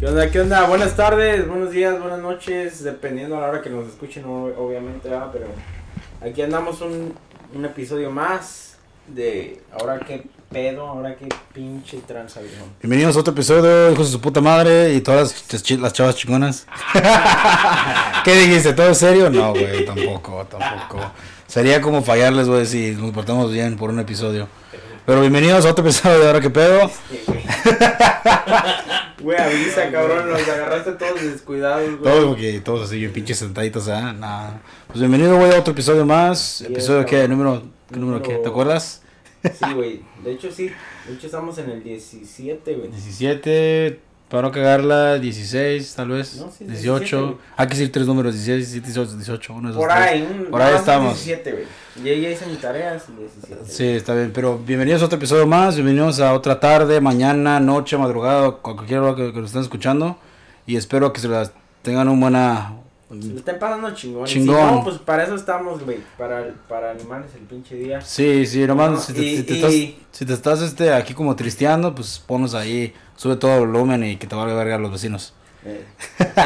¿Qué onda? ¿Qué onda? Buenas tardes, buenos días, buenas noches, dependiendo a la hora que nos escuchen, obviamente, ¿verdad? pero aquí andamos un, un episodio más de ahora qué pedo, ahora qué pinche tranza, viejo. Bienvenidos a otro episodio, hijos de su puta madre y todas las, ch- las chavas chingonas. ¿Qué dijiste? ¿Todo serio? No, güey, tampoco, tampoco. Sería como fallarles, güey, si nos portamos bien por un episodio. Pero bienvenidos a otro episodio de Ahora qué pedo. Sí, güey. Avisa, cabrón, los agarraste todos descuidados, güey. Todos, porque todos así, bien pinches sentaditos, ¿ah? Nada. Pues bienvenido, güey, a otro episodio más. ¿Episodio qué? ¿Número, qué número qué? ¿Te acuerdas? Sí, güey, de hecho sí, de hecho estamos en el 17, güey. 17, para no cagarla, 16, tal vez. No, sí, 18. 17, güey. Hay que decir tres números: 16, 17, 18, 18. Uno Por ahí, un, Por ahí estamos. 17, güey. Ya, hice mis tareas, 17. Sí, está bien, pero bienvenidos a otro episodio más, bienvenidos a otra tarde, mañana, noche, madrugada, cualquier hora que, que nos estén escuchando y espero que se las tengan un buena... Le están pasando chingón. Y Chingón. Si no, pues para eso estamos, güey. Para, para animarles el pinche día. Sí, sí, nomás No, si, te, y- si te y- estás, si te estás este, aquí como tristeando, pues ponos ahí, sube todo el volumen y que te valga verga a los vecinos. Eh,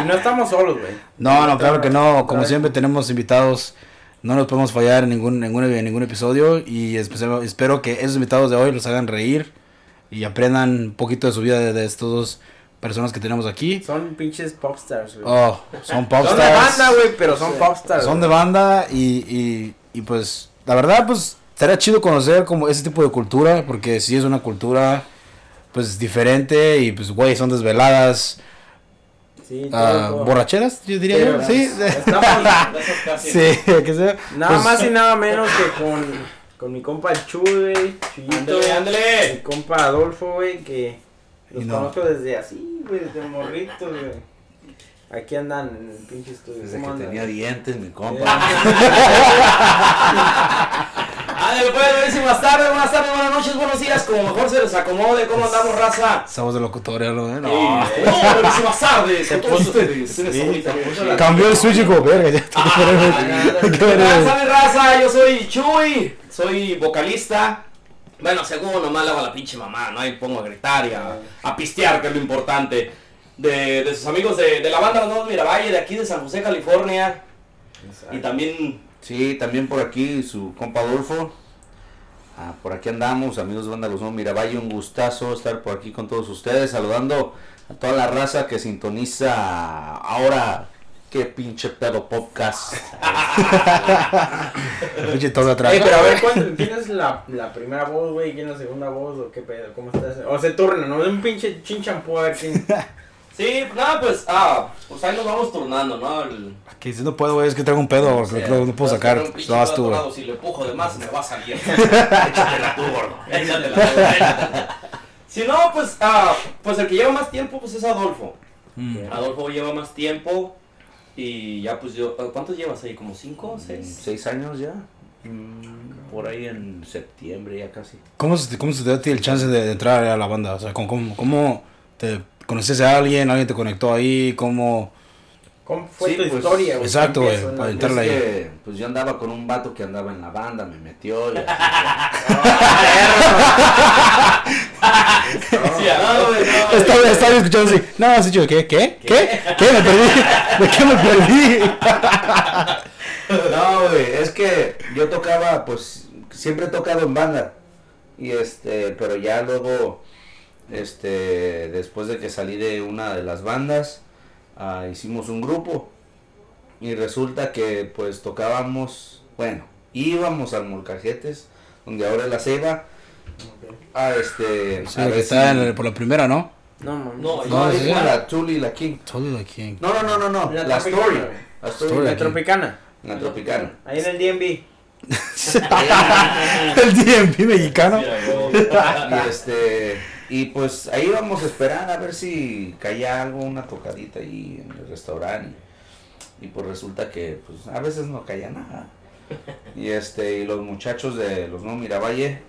y no estamos solos, güey. No, no, claro que no, como siempre tenemos invitados, no nos podemos fallar en ningún, ningún, en ningún episodio y espero que esos invitados de hoy los hagan reír y aprendan un poquito de su vida de, de estos dos personas que tenemos aquí. Son pinches popstars, güey. Oh, son son de popstars. banda, güey, pero son Sí. popstars. Son de banda y, y, y pues la verdad pues estaría chido conocer como ese tipo de cultura porque sí es una cultura pues diferente y pues güey son desveladas, Sí, todo, todo. borracheras yo diría Pero, yo, sí. Sí, que sea. nada pues, más y nada menos que con, con mi compa el Chuy, güey. Chuyito. Ándale, Mi ándale. compa Adolfo, güey, que los Y no. conozco desde así, güey, desde morritos, güey. Aquí andan en el pinche estudio. Desde ¿Cómo que andan? tenía dientes, mi compa. Ándale, pues, buenísimas tardes, buenas tardes, buenas noches, buenos días, como mejor se les acomode, ¿cómo andamos, raza? Voz de locutorio, ¿no? Sí, No. no, buenísimas tardes, puso- se ¿no? puso la- Cambió el switch y como, verga, ya Ah, qué raza, yo soy Chuy, soy vocalista. Bueno, según nomás le hago a la pinche mamá, ¿no? Ahí pongo a gritar y a, a pistear, que es lo importante. De, de sus amigos de, de la banda Los Nuevos Miravalle, de aquí de San José, California. Y también Sí, también por aquí su compa Adolfo. Ah, por aquí andamos, amigos de Banda Los Nuevos Miravalle. Un gustazo estar por aquí con todos ustedes, saludando a toda la raza que sintoniza ahora. Qué pinche pedo podcast. El pinche todo atrás. Ey, pero a ver, ¿cuál- ¿quién es la, la primera voz, güey? ¿Quién es la segunda voz? ¿O qué pedo? ¿Cómo estás? O se turnan, ¿no? Es un pinche chinchampú a ver quién. Sí, nada, pues, ah, pues ahí nos vamos turnando, ¿no? El, Que si no puedo, güey, es que traigo un pedo, sea, no, no puedo sacar. No vas tú, atorado, Si le empujo de más, me va a salir. Échatela tú, gordo. Échatela tú, échatela. Si no, pues, ah, pues el que lleva más tiempo, pues es Adolfo. Mm. Adolfo lleva más tiempo. Y ya, pues yo, ¿cuántos llevas ahí? ¿Como cinco o seis? Seis años ya. Mm, Por ahí en septiembre ya casi. ¿Cómo se, te- ¿Cómo se te dio a ti el chance de, de entrar a la banda? O sea, ¿cómo, cómo, cómo te conociste a alguien? ¿Alguien te conectó ahí? ¿Cómo? ¿Cómo fue Sí, tu pues, historia, güey? exacto, ¿Qué güey, para la- entrar- Entrarle Es ahí. que, pues yo andaba con un vato que andaba en la banda, me metió y así. Estaba, estaba escuchando así. No, sí, yo, ¿qué? ¿Qué? ¿Qué? ¿Qué? Me perdí. ¿De qué me perdí? No, güey, es que yo tocaba, pues, siempre he tocado en banda. Y este, pero ya luego, este, después de que salí de una de las bandas, ah, hicimos un grupo. Y resulta que, pues, tocábamos, bueno, íbamos al Molcajetes, donde ahora es la Ceiba, a este, Sí, a que está si- en el- por la primera, ¿no? No. No, No, es con la Tuli y la King. Todo de quién. No, no, no, no, no, La la, Story. La Story, Story. La aquí. Tropicana. la Tropicana. Ahí en el DMV. el DMV mexicano. Y este y pues ahí vamos a esperar a ver si caía algo una tocadita ahí en el restaurante y, y pues resulta que pues a veces no caía nada y este y los muchachos de los no Miravalle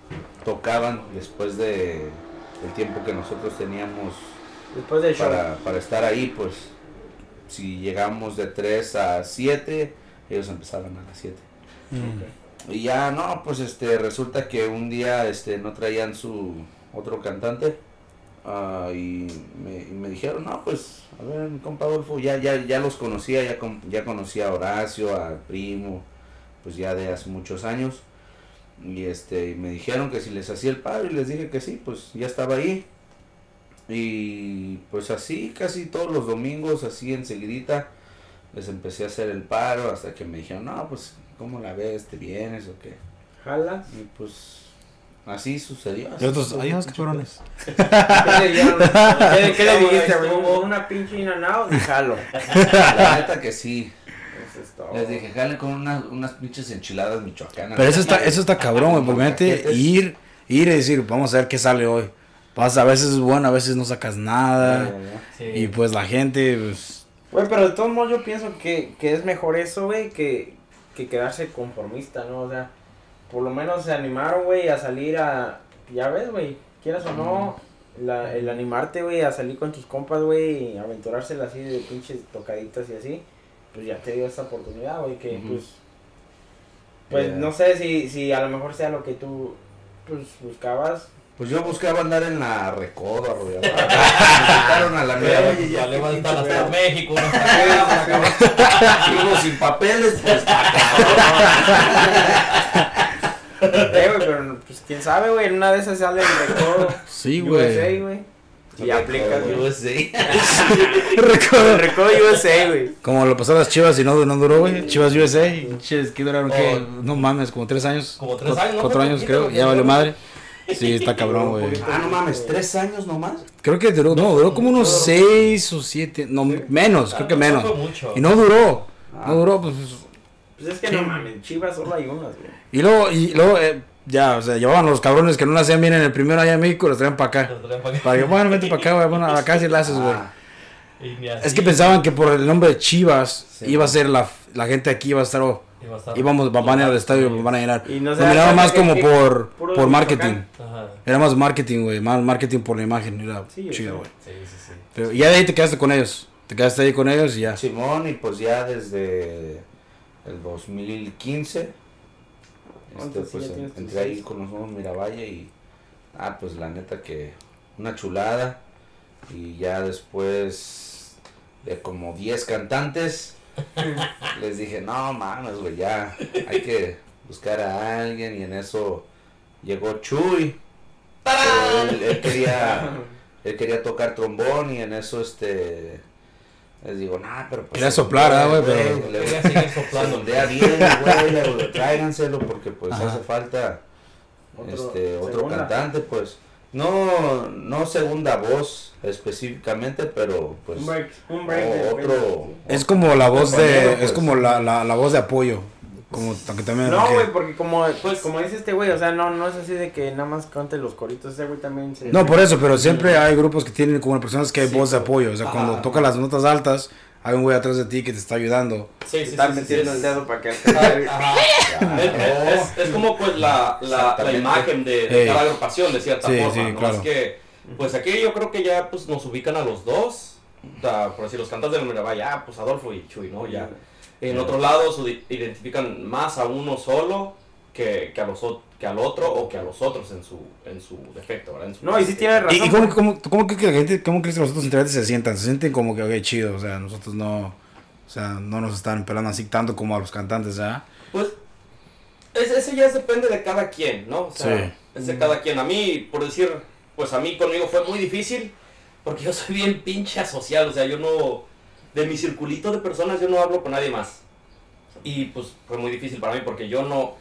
tocaban después de el tiempo que nosotros teníamos Después del show. para, para estar ahí pues si llegamos de 3 a 7 ellos empezaban a las 7 Mm. Y ya no, pues este resulta que un día este no traían su otro cantante ah, y, me, y me dijeron, no, pues, a ver, compa ya, ya, ya los conocía, ya, con- ya conocía a Horacio, al primo, pues ya de hace muchos años. Y este, me dijeron que si les hacía el paro y les dije que sí, pues ya estaba ahí. Y pues así, casi todos los domingos, así enseguidita, les empecé a hacer el paro hasta que me dijeron, no, pues, ¿cómo la ves? ¿Te vienes o qué? ¿Jalas? Y pues así sucedió. Y así otros, sucedió. adiós, cabrones. ¿Qué le? ¿Qué, le dijiste, ¿Una pinche inanao? Jalo. La neta que sí. Eso es todo. Les dije, jale con unas, unas pinches enchiladas michoacanas. Pero eso está, eso está cabrón, güey, porque Paquetes. ir, ir y decir, vamos a ver qué sale hoy. Pasa, a veces es bueno, a veces no sacas nada. Sí. Y pues la gente, pues, Güey, pero de todos modos yo pienso que, que es mejor eso, güey, que, que quedarse conformista, ¿no? O sea, por lo menos se animaron, güey, a salir a... Ya ves, güey, quieras o no, la, el animarte, güey, a salir con tus compas, güey, y aventurársela así de pinches tocaditas y así, pues ya te dio esa oportunidad, güey, que pues... Pues no sé si, si a lo mejor sea lo que tú, pues, buscabas. Pues yo buscaba andar en la recodo, arrollado. Me invitaron a la mera, oye, ya. Le qué hasta. México. ¿no? Sigo sin papeles, pues. Eh, güey, pero pues quién sabe, güey, en una de esas sale el recuerdo. sí, USA, güey. Y aplicas. USA. El recuerdo USA, güey. Como lo pasó a las chivas y no, no duró, güey. Chivas USA, que duraron, ¿qué? Oh. No mames, como tres años. Como tres años, ¿no? Cuatro años, creo. Ya valió madre. Sí, está cabrón, güey. Ah, no mames, tres años nomás. Creo que duró, no, duró como unos seis o siete, no, menos, creo que Ah, menos. Y no duró, Ah. no duró, pues. Pues es que no mames, Chivas solo hay unas, güey. Y luego, y luego, eh, ya, o sea, llevaban los cabrones que no la hacían bien en el primero allá en México, los traían para acá. Lo. Para que, bueno, vente para acá, güey, bueno, acá sí la haces, güey. Ah, Es que pensaban que por el nombre de Chivas Sí. iba a ser la, la gente aquí iba a estar, oh, iba a estar- íbamos, van a ir al estadio, van a llenar. Y no se miraba más como por, por marketing. Era más marketing, güey, más marketing por la imagen, era Sí, chido, sí. güey. Sí, sí, sí. Pero ya de ahí te quedaste con ellos, te quedaste ahí con ellos y ya. Simón, y pues ya desde el 2015, este, ¿Cuántos pues entré ahí con los nuevos Miravalle y, ah, pues la neta que una chulada. Y ya después de como 10 cantantes, les dije, no mames, güey, ya hay que buscar a alguien y en eso llegó Chuy. Él, él quería, él quería tocar trombón y en eso este les digo, nah, pero pues Quería soplar, ah, güey, pero- le- Quería seguir soplando. sondea bien, güey, le- tráiganselo porque pues Ajá. hace falta Otro- este otro segunda. cantante, pues no no segunda voz específicamente, pero pues Un break, un break. o- de- otro Es como la voz de, es pues. como la, la, la voz de apoyo, como que también. No, güey, porque como, Pues- como dice este güey, o sea, no, no es así de que nada más cante los coritos, ese güey también se... No, por eso, pero siempre hay grupos que tienen como personas que hay Sí, voz de apoyo, o sea, cuando toca las notas altas, hay un güey atrás de ti que te está ayudando. Sí, sí, Están sí, sí, metiendo sí, el dedo para que... Ajá. Es, es- es como pues la, la, imagen de, de Ey. cada agrupación de cierta Sí, forma, sí, ¿no? claro. Es que, pues aquí yo creo que ya pues nos ubican a los dos, da, por decir los cantantes del Mirabal, ya pues Adolfo y Chuy, ¿no? Ya. En otros lados se identifican más a uno solo que, que, a los, que al otro o que a los otros en su, en su defecto, ¿verdad? En su No, y sí tiene razón. ¿Y, y cómo, cómo, cómo crees que la gente, cómo crees que los otros integrantes se sientan? Se sienten como que, ok, chido, o sea, nosotros no, o sea, no nos están pelando así tanto como a los cantantes, ¿ya? Pues ese ya depende de cada quien, ¿no? O sea, Sí. es de cada quien. A mí, por decir, pues a mí conmigo fue muy difícil porque yo soy bien pinche asocial, o sea, yo no, de mi circulito de personas yo no hablo con nadie más. Y pues fue muy difícil para mí porque yo no,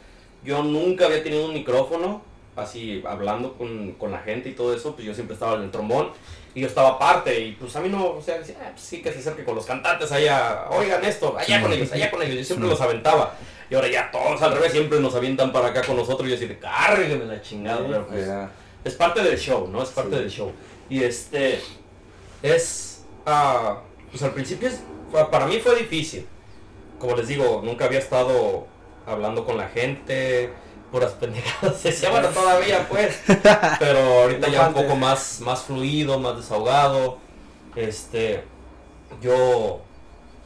yo nunca había tenido un micrófono así hablando con, con la gente y todo eso, pues yo siempre estaba en el trombón y yo estaba aparte y pues a mí no, o sea, decía, "Ah, pues sí que se acerque con los cantantes allá, oigan esto, allá con ellos, allá con ellos, yo siempre los aventaba. Y ahora ya todos al revés siempre nos avientan para acá con nosotros y yo así de cárgueme la chingada, Sí, pero pues, es parte del show, ¿no? Es parte Sí. del show. Y este es ah, pues al principio es, para mí fue difícil. Como les digo, nunca había estado hablando con la gente, puras pendejadas. Decía, bueno, todavía pues. Pero ahorita ya un poco más, más fluido, más desahogado. Este, yo,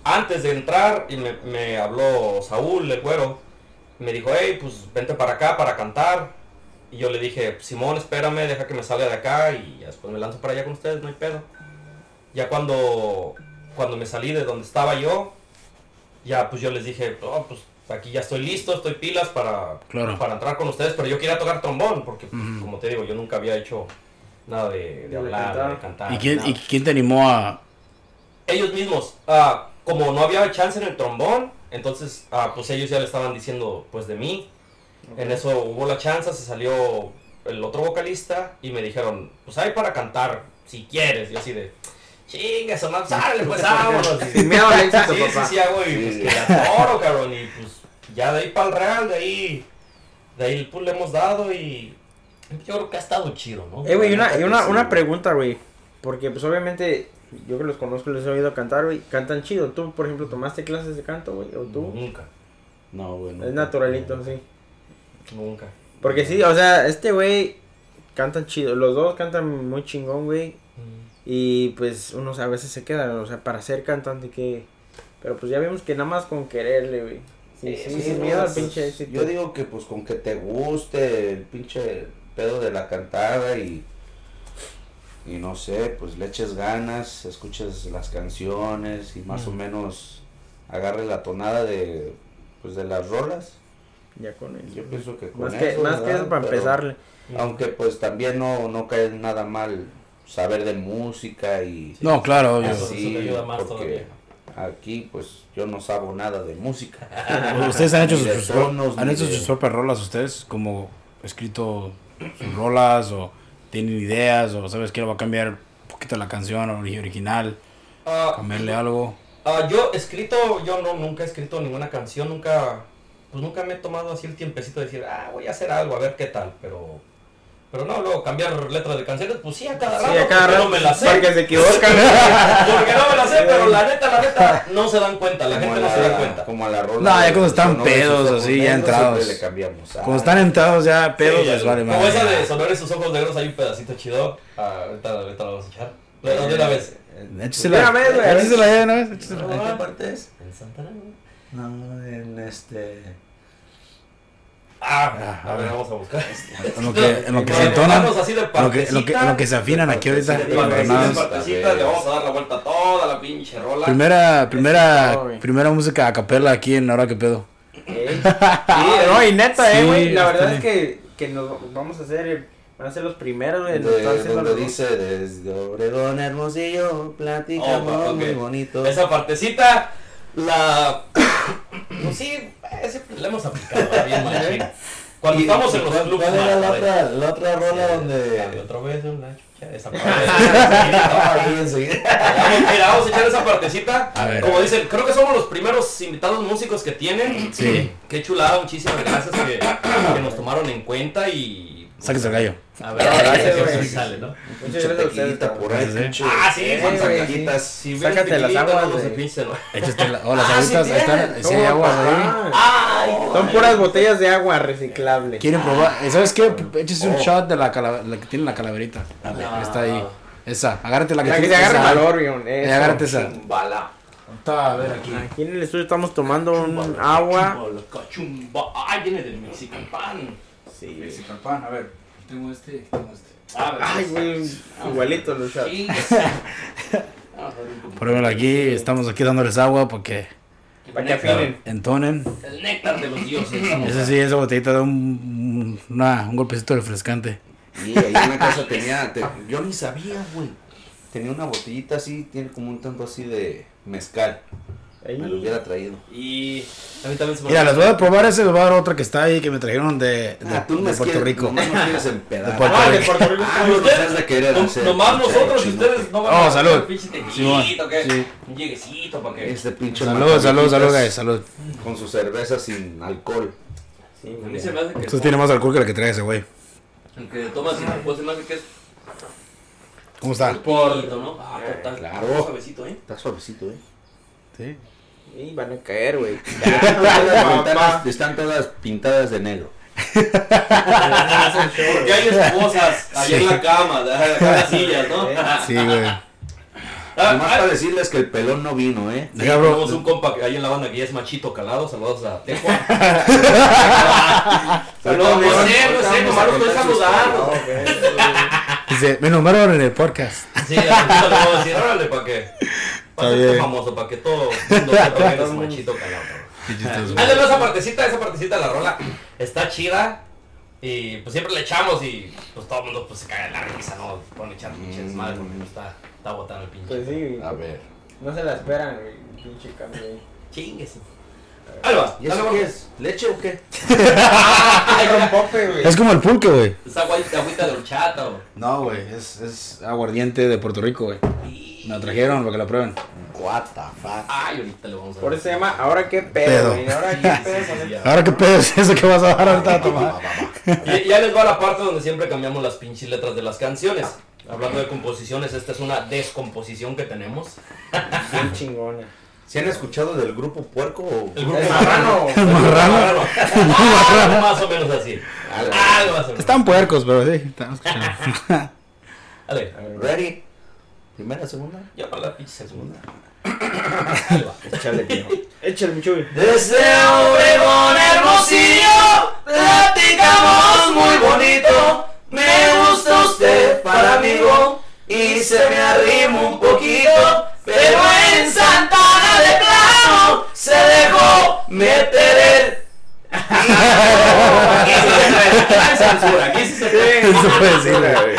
antes de entrar, y me, me habló Saúl, el güero, me dijo, hey, pues vente para acá para cantar. Y yo le dije, Simón, espérame, deja que me salga de acá y después me lanzo para allá con ustedes, no hay pedo. Ya cuando, cuando me salí de donde estaba yo, ya pues yo les dije, oh, pues aquí ya estoy listo, estoy pilas para, Claro. para entrar con ustedes, pero yo quería tocar trombón, porque pues, como te digo, yo nunca había hecho nada de, de De hablar, cantar. de cantar. ¿Y quién, nada. ¿Y quién te animó a...? Ellos mismos, ah, como no había chance en el trombón, entonces ah, pues ellos ya le estaban diciendo pues de mí. En eso hubo la chance, se salió el otro vocalista y me dijeron, pues hay para cantar, si quieres. Y yo así de, chingue, eso no sale, pues vámonos. Sin miedo al éxito, Sí, sí, papá. sí, hago y pues que la toro, cabrón. Y pues ya de ahí para el Real, de ahí, de ahí pues le hemos dado y yo creo que ha estado chido, ¿no? Eh, güey, una, y una, Sí. una pregunta, güey. Porque, pues, obviamente, yo que los conozco, les he oído cantar, güey. Cantan chido. ¿Tú, por ejemplo, tomaste clases de canto, güey? ¿O tú? Nunca, No, güey. no. Es naturalito, sí. nunca. Porque sí, o sea, este güey cantan chido. Los dos cantan muy chingón, güey. Mm. Y, pues, uno a veces se queda, o sea, para ser cantante que... Pero, pues, ya vemos que nada más con quererle, güey. Sí, sí, Sí, sin no, miedo al pues, pinche éxito. Yo digo que pues con que te guste el pinche pedo de la cantada y y no sé, pues le eches ganas, escuches las canciones y más o menos agarre la tonada de pues de las rolas. Ya con eso. Yo pienso que con Más que, eso, más que eso para Pero- empezarle. Aunque pues también no no cae nada mal saber de música y No, claro, obvio. Eso, eso te ayuda más porque todavía. Aquí pues yo no sabo nada de música. Ustedes han hecho sus, sus- tonos, han hecho de- sus propias rolas ustedes, como escrito sus rolas o tienen ideas o sabes que va a cambiar un poquito la canción ori- original, Ah, cambiarle algo. Ah, yo escrito, yo no, nunca he escrito ninguna canción, nunca, pues nunca me he tomado así el tiempecito de decir, ah, voy a hacer algo, a ver qué tal, pero, pero no, luego cambiar letras de canciones, pues sí, a cada Sí, rato, a cada porque rato. no me la sé, Porque se equivocan. porque no me la sé, pero la neta, la neta, no se dan cuenta, la Como gente a no se da cuenta. Como a la rola. No, ya cuando están pedos, ojos así, ya entrados. le cambiamos. Cuando Ah, están entrados ya pedos, Sí, les vale Como madre. esa de Sonora y sus ojos negros, hay un pedacito chido, ah, ahorita, ahorita lo vamos a echar, pero de una vez. Échesela, De una vez, güey. échesela ya de una vez, échesela. ¿En qué parte es? En Santana, ¿no? No, en este. Ah, a ver, vamos a buscar. En lo que, en lo que se entonan, lo que, en lo que, en lo que se afinan aquí ahorita. De le vamos a dar la vuelta a toda la pinche rola. Primera, primera, primera música a capela aquí en Ahora que pedo. Eh, Sí, no, y neta, eh, güey. La verdad es que, que nos vamos a hacer, van a ser los primeros, güey. De, donde los dice desde Obregón Hermosillo, platicamos Oh, muy bonito. Esa partecita, la. Pues sí, siempre la hemos aplicado bien machín. Cuando Y- estamos en los ¿cuál- clubs. ¿Cuál era la otra, la otra rola donde.? otra vez una chucha, esa parte. ahí enseguida. Vamos, mira, vamos a echar esa partecita. A ver. Como dicen, creo que somos los primeros invitados músicos que tienen. Sí. Qué chulada, muchísimas gracias que, que nos tomaron en cuenta y. Sáquese el gallo. A ver, a ver si güey. sale, ¿no? Muchas gracias a ustedes, por ahí, Sí, sí. pinche. Ah, sí, Eh, güey. Si ven Sácate las aguas ¿no? Échate la, oh, las Ah, sí aguitas, ahí están, sí hay aguas ahí. Ah, Ay, Son puras botellas de agua reciclable. ¿Quieren probar? ¿Sabes qué? Échese un Oh. shot de la, que tiene la calaverita. No. Está ahí. Esa, agárrate la que La que tiene se agarra valor, Rion. Eh, agárrate esa. Chumbala. Está, a ver aquí. Aquí en el estudio estamos tomando un agua. cachumba. Ay, viene del Mexican pan. Sí. pan, a ver. Tengo este, tengo este. A ver, Ay, güey, igualito los shots. Sí. Vamos a ver un poquito. Pruébenlo aquí, estamos aquí dándoles agua porque Para que afinen. entonen. El néctar de los dioses. Ese sí, esa botellita da un, una- un golpecito refrescante. Y ahí en la casa tenía. te- yo ni sabía, güey. Tenía una botellita así, tiene como un tanto así de mezcal. Me lo Ahí. hubiera traído. Y a mí también se me Mira, les voy a probar ese, les voy a dar otra que está ahí que me trajeron de, de, Ah, tú de Puerto quieres- Rico. nomás no quieres empedar. De Puerto Ah, de Rico. Puerto Rico. Ah, has de querer No- hacer. nomás nosotros y ustedes no van Oh, a salud. tequilito, ¿qué? Sí. Un lleguecito para que. Este pinche Salud, salud, salud, guys, salud. Con su cerveza sin alcohol. Sí, A mí se me hace que. Esto tiene más alcohol que la que trae ese güey. El que tomas y después se me hace que es. ¿Cómo está? Por. ¿no? Ah, total. Claro. Suavecito, ¿eh? Está suavecito, eh. Sí. Y van a caer, güey. Las ventanas están todas pintadas de negro. Porque hay esposas allá en la cama, de cada sillas, ¿no? Sí, güey. Nomás para decirles que el pelón no vino, ¿eh? Sí, tenemos un compa que hay en la banda que ya es machito calado. Saludos a Tejo. no, no sé, no sé, nomás lo estoy saludando. Dice, me nombraron en el podcast. Sí, a lo vamos a decir, órale, para que. Para bien. ser famoso, para que todo el mundo sepa que eres machito calado. Ándale, esa partecita, esa partecita de la rola está chida. Y pues siempre le echamos y pues todo el mundo pues se cae de la risa, ¿no? Pone echar pinche desmadre porque no está, está botando el pinche. Pues sí, A ver. no se la esperan, güey. Pinche cambio ahí. Chingues. Ahí va, ¿Y eso qué es? ¿Leche o qué? Güey. Es como el pulque, güey. Es agüita, agüita de horchata, o. No, güey, es, es aguardiente de Puerto Rico, güey. Me la trajeron para que la prueben. What the fuck? Ay, ahorita le vamos a Por ver. eso se llama Ahora qué Pedo. pedo, güey. Ahora qué pedo. Sí, sí. Ahora qué pedo es eso que vas a dar ahorita a tomar. Y ya les va la parte donde siempre cambiamos las pinches letras de las canciones. Hablando de composiciones, esta es una descomposición que tenemos. Bien chingona. ¿Se han escuchado del grupo Puerco o...? El grupo El marrano. El marrano. Algo más o menos así. Algo. Más o menos. Están puercos, pero sí, están escuchando. Dale. A ver, ¿Ready? ¿Primera, segunda? Ya para la pinche segunda. Échale, tío. Échale, mi chuy. Desde Obregón Hermosillo platicamos muy bonito. Me gusta usted para amigo y se me arrima un poquito. Pero en Santana de plano se dejó meter el. Aquí sí se puede, censura, sí se puede. Güey.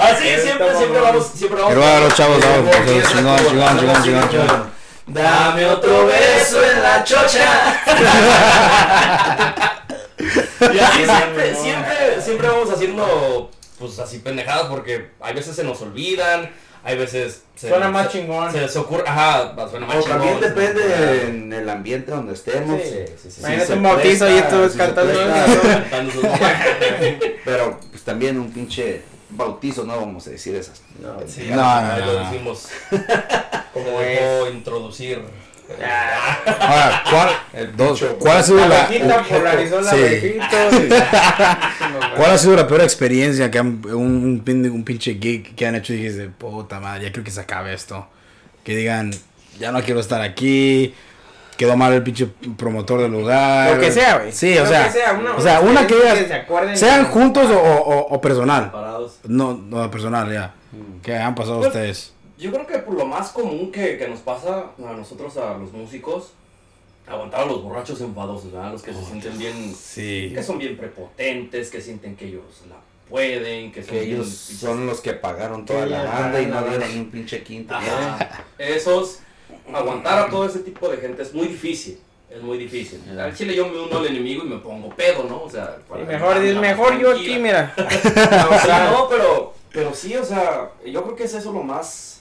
Así siempre, siempre vamos, siempre vamos. Hermano, chavos, vamos, chingón, chingón, chingón, chingón, chingón. Dame otro beso en la chocha. y así siempre, siempre, siempre vamos haciendo, pues así pendejadas porque hay veces se nos olvidan, hay veces se, Suena más se- chingón. Se les ocurre, ajá, suena más O chingón. también depende en el ambiente donde estemos. Sí. Sí, sí, sí. Imagínate un bautizo y tú cantando presta. eso. Cantando sus- Pero pues también un pinche bautizo, no vamos a decir esas. No, Sí, No, ahí no, lo no. decimos. Como Como es. introducir. Ahora, ¿cuál, dos, ¿cuál ha sido La la, polarizó la Sí. ¿Cuál ha sido la peor experiencia que han, un, un, un pinche gig que han hecho y dijiste, puta madre, ya creo que se acabe esto? Que digan, ya no quiero estar aquí, quedó mal el pinche promotor del lugar. Lo que sea, güey. Sí, o sea, que sea, una- o sea, una que que se sean juntos o, o, o personal. Parados. No, no, personal, ya. ¿Qué han pasado Pues, ustedes? Yo creo que por lo más común que, que nos pasa a nosotros, a los músicos, aguantar a los borrachos enfadosos, ¿verdad? Los que se sienten bien, Sí. que son bien prepotentes, que sienten que ellos la pueden, que son Que ellos son los que pagaron toda la banda y no dieron ni un pinche quinto. Ajá. Esos, aguantar a todo ese tipo de gente es muy difícil. Es muy difícil. Al chile yo me uno al enemigo y me pongo pedo, ¿no? O sea, Y para mejor, darme es la mejor yo aquí, mira. O sea, no, pero, pero sí, o sea, yo creo que es eso lo más.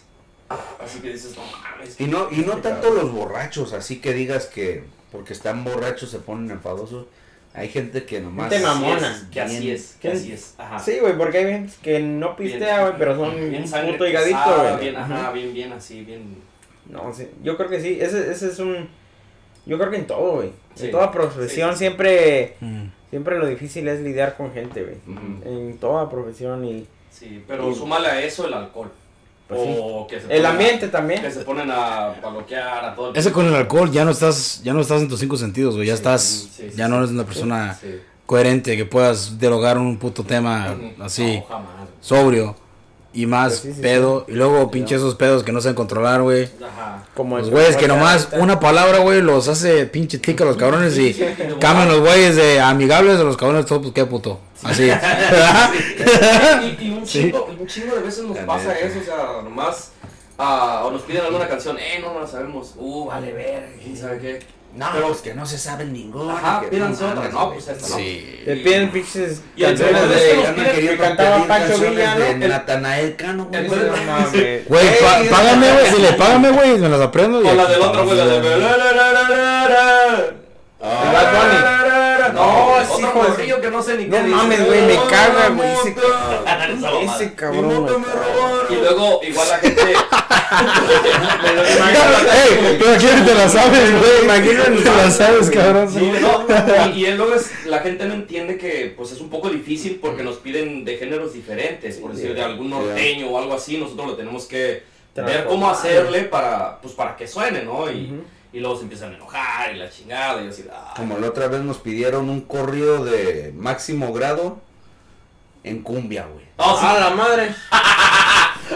Así que dices, no mames. Y no, y no tanto los borrachos, así que digas que porque están borrachos se ponen enfadosos. Hay gente que nomás. Gente mamona. Que así es, que así es. Ajá. Sí, güey, porque hay gente que no pistea, güey, pero son bien puto higadito, güey. Bien, ajá, bien, bien, así, bien. No, sí, yo creo que sí, ese, ese es un... Yo creo que en todo, güey. Sí. En toda profesión Sí. siempre... Mm. Siempre lo difícil es lidiar con gente, güey. En toda profesión y... Sí, pero Y- súmale a eso el alcohol. Pues sí. o que se El ponen a- ambiente también. Que se ponen a paloquear a todo el Ese con el alcohol ya no estás, ya no estás en tus cinco sentidos, güey. Ya Sí, estás, sí, sí, ya sí. no eres una persona Sí. coherente que puedas dialogar un puto tema así, No, jamás. güey. sobrio y más Pues sí, sí, pedo. Y luego pinche esos pedos que no saben controlar, güey. Ajá. Como Los güeyes que nomás ahorita. una palabra, güey, los hace pinche tica a los cabrones y cambian los güeyes de amigables a los cabrones, todo, pues qué puto. Así. y, y un, Sí. chingo, un chingo de veces nos La pasa neta. eso, o sea, nomás ah, o nos piden alguna canción, eh, no, no la sabemos, uh, vale ver, quién sabe qué. No, Pero- pues que no se saben ninguna. Ajá, que pídanse otra, no, pues esta no. Sí. Te piden pinches Y el canciones de... que cantaba Pancho Villa, ¿no? Natanael Cano, güey. Güey, págame, güey. Dile, págame, güey. Me las aprendo. O la del otro, güey, la de... No, es sí, otro morrillo que no sé ni qué No dice. mames, güey, me caga, güey. Ese, cabrón. Y luego, igual la gente... Ey, pero quién te la sabes, güey. Imagínate, te la sabes, cabrón. Sí, no, y, y luego es, la gente no entiende que pues es un poco difícil porque nos piden de géneros diferentes, por decir de algún norteño o algo así, nosotros lo tenemos que ver cómo hacerle para, pues, para que suene, ¿no? Y. y luego se empiezan a enojar y la chingada y así, ah, Como la otra vez nos pidieron un corrido de máximo grado en cumbia, güey. no, sí. ¡A la madre!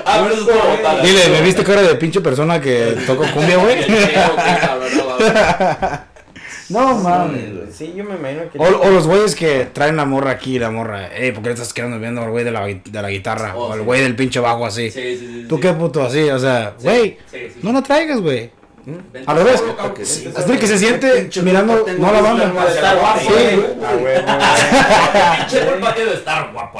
Ah, pero eso es como. Dile, ¿me viste cara de pinche persona que tocó cumbia, güey? No, mames. Güey. Sí, yo me imagino que. O, o los güeyes que traen la morra aquí, la morra. Ey, ¿por qué le estás quedando viendo al güey de la, de la guitarra? Oh, o al sí. güey del pinche bajo así. Sí, sí, sí. ¿Tú sí. qué puto así? O sea, Sí, güey, sí, sí. no la traigas, güey. Al revés. solo, cabrón. Que que se siente Pinche mirando, no la banda.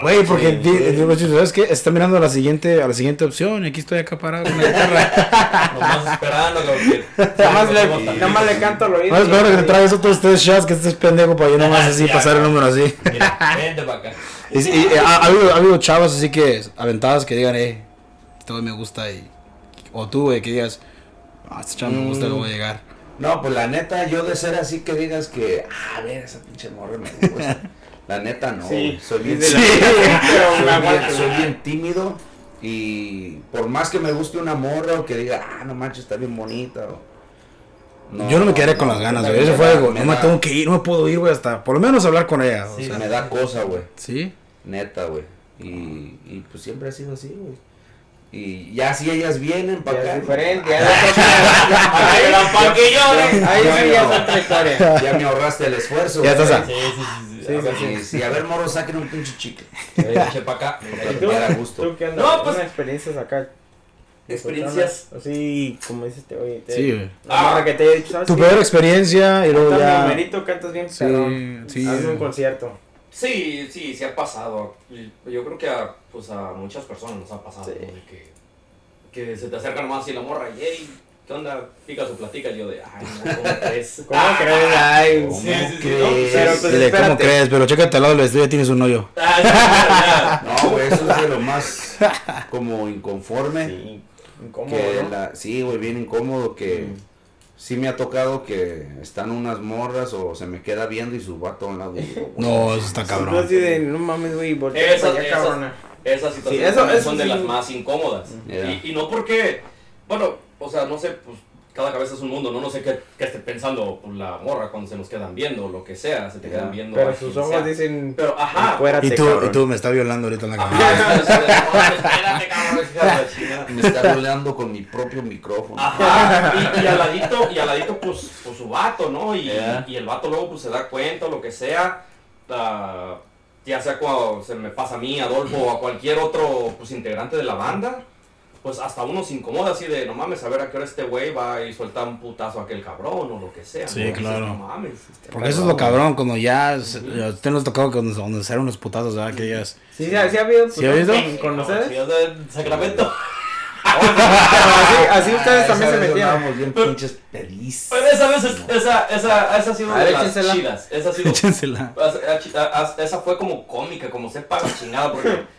güey. porque di- ¿sabes qué? Está mirando a la siguiente, a la siguiente opción. y Aquí estoy acá parado con la guitarra. Nomás esperando, que- Nada más le, Somos tan- nada más le canto al oído. No, espero que te traigas otros tres shots que estés pendejo para yo nomás así pasar el número así. Mira, vente para acá. Ha, ha habido, ha habido chavos así que aventadas que digan, eh, güey me gusta. Y, o tú, güey, que digas, ah, este chavo me gusta, Mm. no voy a llegar. No, pues la neta, yo de ser así que digas que, ah, a ver, esa pinche morra me gusta. La neta no, Sí. güey, soy bien, Sí, soy bien- aguanto. soy bien tímido y por más que me guste una morra o que diga, ah, no manches, está bien bonita. o- yo no me quedaré con las ganas, güey. Eso fue algo, no me da- tengo que ir, no me puedo ir, güey, hasta por lo menos hablar con ella. o Sí, sea, Me da cosa, güey, ¿Sí? neta, güey. Y, y pues siempre ha sido así, güey. Y ya si ellas vienen para acá. es diferente. Ya Ay, la pa' que llore. Ahí sí ya es otra historia. Ya me ahorraste el esfuerzo. Ya estás Sí, sí, sí. Sí, a sí, Y si, a ver, morro, saquen un pinche chicle. Eche pa' acá. ¿Y Para que me da gusto. ¿Tú qué onda? No, pues- experiencias acá. Experiencias. Así, como dices, te oye. te- Sí, güey. Morra que te haya dicho, ¿sabes Tu qué? peor experiencia y luego Cantas ya... numerito, cantas bien, Sí, sí. Hazme un concierto. Sí, sí, sí ha pasado. Y Yo creo que a, pues a muchas personas nos ha pasado. Sí. ¿no? De que, que se te acercan nomás así la morra y, hey, ¿qué onda? Picas o platicas. Y yo de, ay, no, ¿cómo crees? ¿Cómo crees? Ay, ¿Cómo Sí, sí, sí, crees? no, Pero pues Dile, ¿cómo crees? Pero chécate al lado del ya tienes un hoyo. Ah. No, güey, eso es de lo más como inconforme. Sí, incómodo, que ¿no? la, sí, güey, bien incómodo que Mm. Sí me ha tocado que están unas morras o se me queda viendo y su vato a un lado. No, eso está cabrón. así de, no mames, güey, Esas- allá, esas- cabrona. Esas situaciones Sí, eso- eso son de sí. las más incómodas. Y, y no porque, bueno, o sea, no sé, pues cada cabeza es un mundo, ¿no? No sé qué, qué esté pensando pues, la morra cuando se nos quedan viendo o lo que sea, se te quedan viendo. Pero sus ojos sea. dicen, Pero, ajá. encuérate, Y tú, y tú me está violando ahorita en la cabeza. Me está rodeando con mi propio micrófono. Ajá, y, y al ladito, y al ladito, pues, pues su vato, ¿no? Y, Ya. y el vato luego, pues, se da cuenta o lo que sea, ah, ya sea cuando se me pasa a mí, Adolfo, o a cualquier otro, pues, integrante de la banda, pues, hasta uno se incomoda así de, no mames, a ver a qué hora este güey va y suelta un putazo a aquel cabrón o lo que sea. Sí, ¿no? Dices, claro. no mames. este Porque eso es lo cabrón, cuando ya, se- a usted nos tocó cuando, cuando se eran unos putazos, ¿verdad? Que digas, ¿Sí, sí, ha- sí ha habido ¿Sí ha habido? con, ustedes? Sí, de Sacramento. Pero así, así ustedes Ah, también esa se andábamos bien pinches pelís. Pero esa vez, es- esa, esa, esa ha sido una de las chidas. Esa ha sido échensela. Esa esa fue como cómica, como sepa la chingada, porque.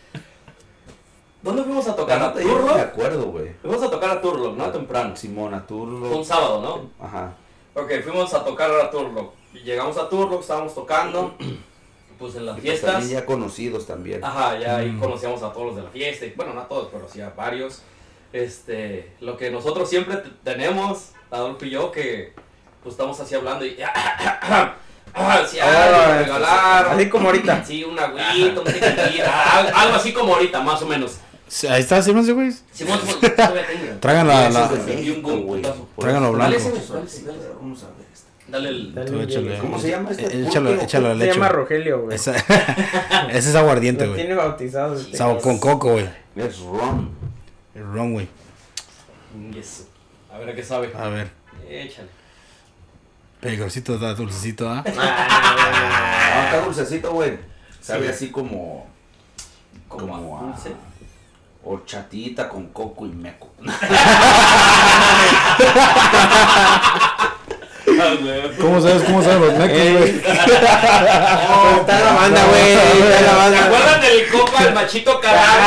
¿Dónde fuimos a tocar? ¿A Yo no me Turlock? acuerdo, güey. Fuimos a tocar a Turlock, ¿no? Temprano. Simona Fue un sábado, ¿no? Ajá. Ok, fuimos a tocar a Turlock. Llegamos a Turlock, estábamos tocando. Pues en las Y pues fiestas. también ya conocidos también. Ajá, ya ahí Mm. conocíamos a todos los de la fiesta. y, Bueno, no a todos, pero sí a varios. Este, lo que nosotros siempre tenemos, Adolfo y yo, que pues estamos así hablando y. Ah, sí, Ah, regalar. Así como ahorita. Sí, un agüito, un tequilita, al- algo así como ahorita, más o menos. Ahí está, Simón, sí, güey. Simón, todavía tengo. Traigan la, la, es Tráiganlo blanco. Vamos a ver este. Dale el. Dale échale. ¿Cómo se llama este? Eh, échalo, échalo a la Se llama Rogelio, güey. Esa- Ese es aguardiente, Lo güey. tiene bautizado. este. Sabo con coco, güey. Es ron. El ron, güey. A ver a qué sabe. A ver. Échale. Peligrosito, está dulcecito, ¿ah? Ah, está dulcecito, güey. Sabe Sí. así como. Como Como a a. dulce. Horchatita con coco y meco. ¿Cómo sabes, cómo sabes los mecos, Ey. güey? Oh, está en la banda, güey. Está en la ¿Se banda. acuerdan del compa, el machito carajo?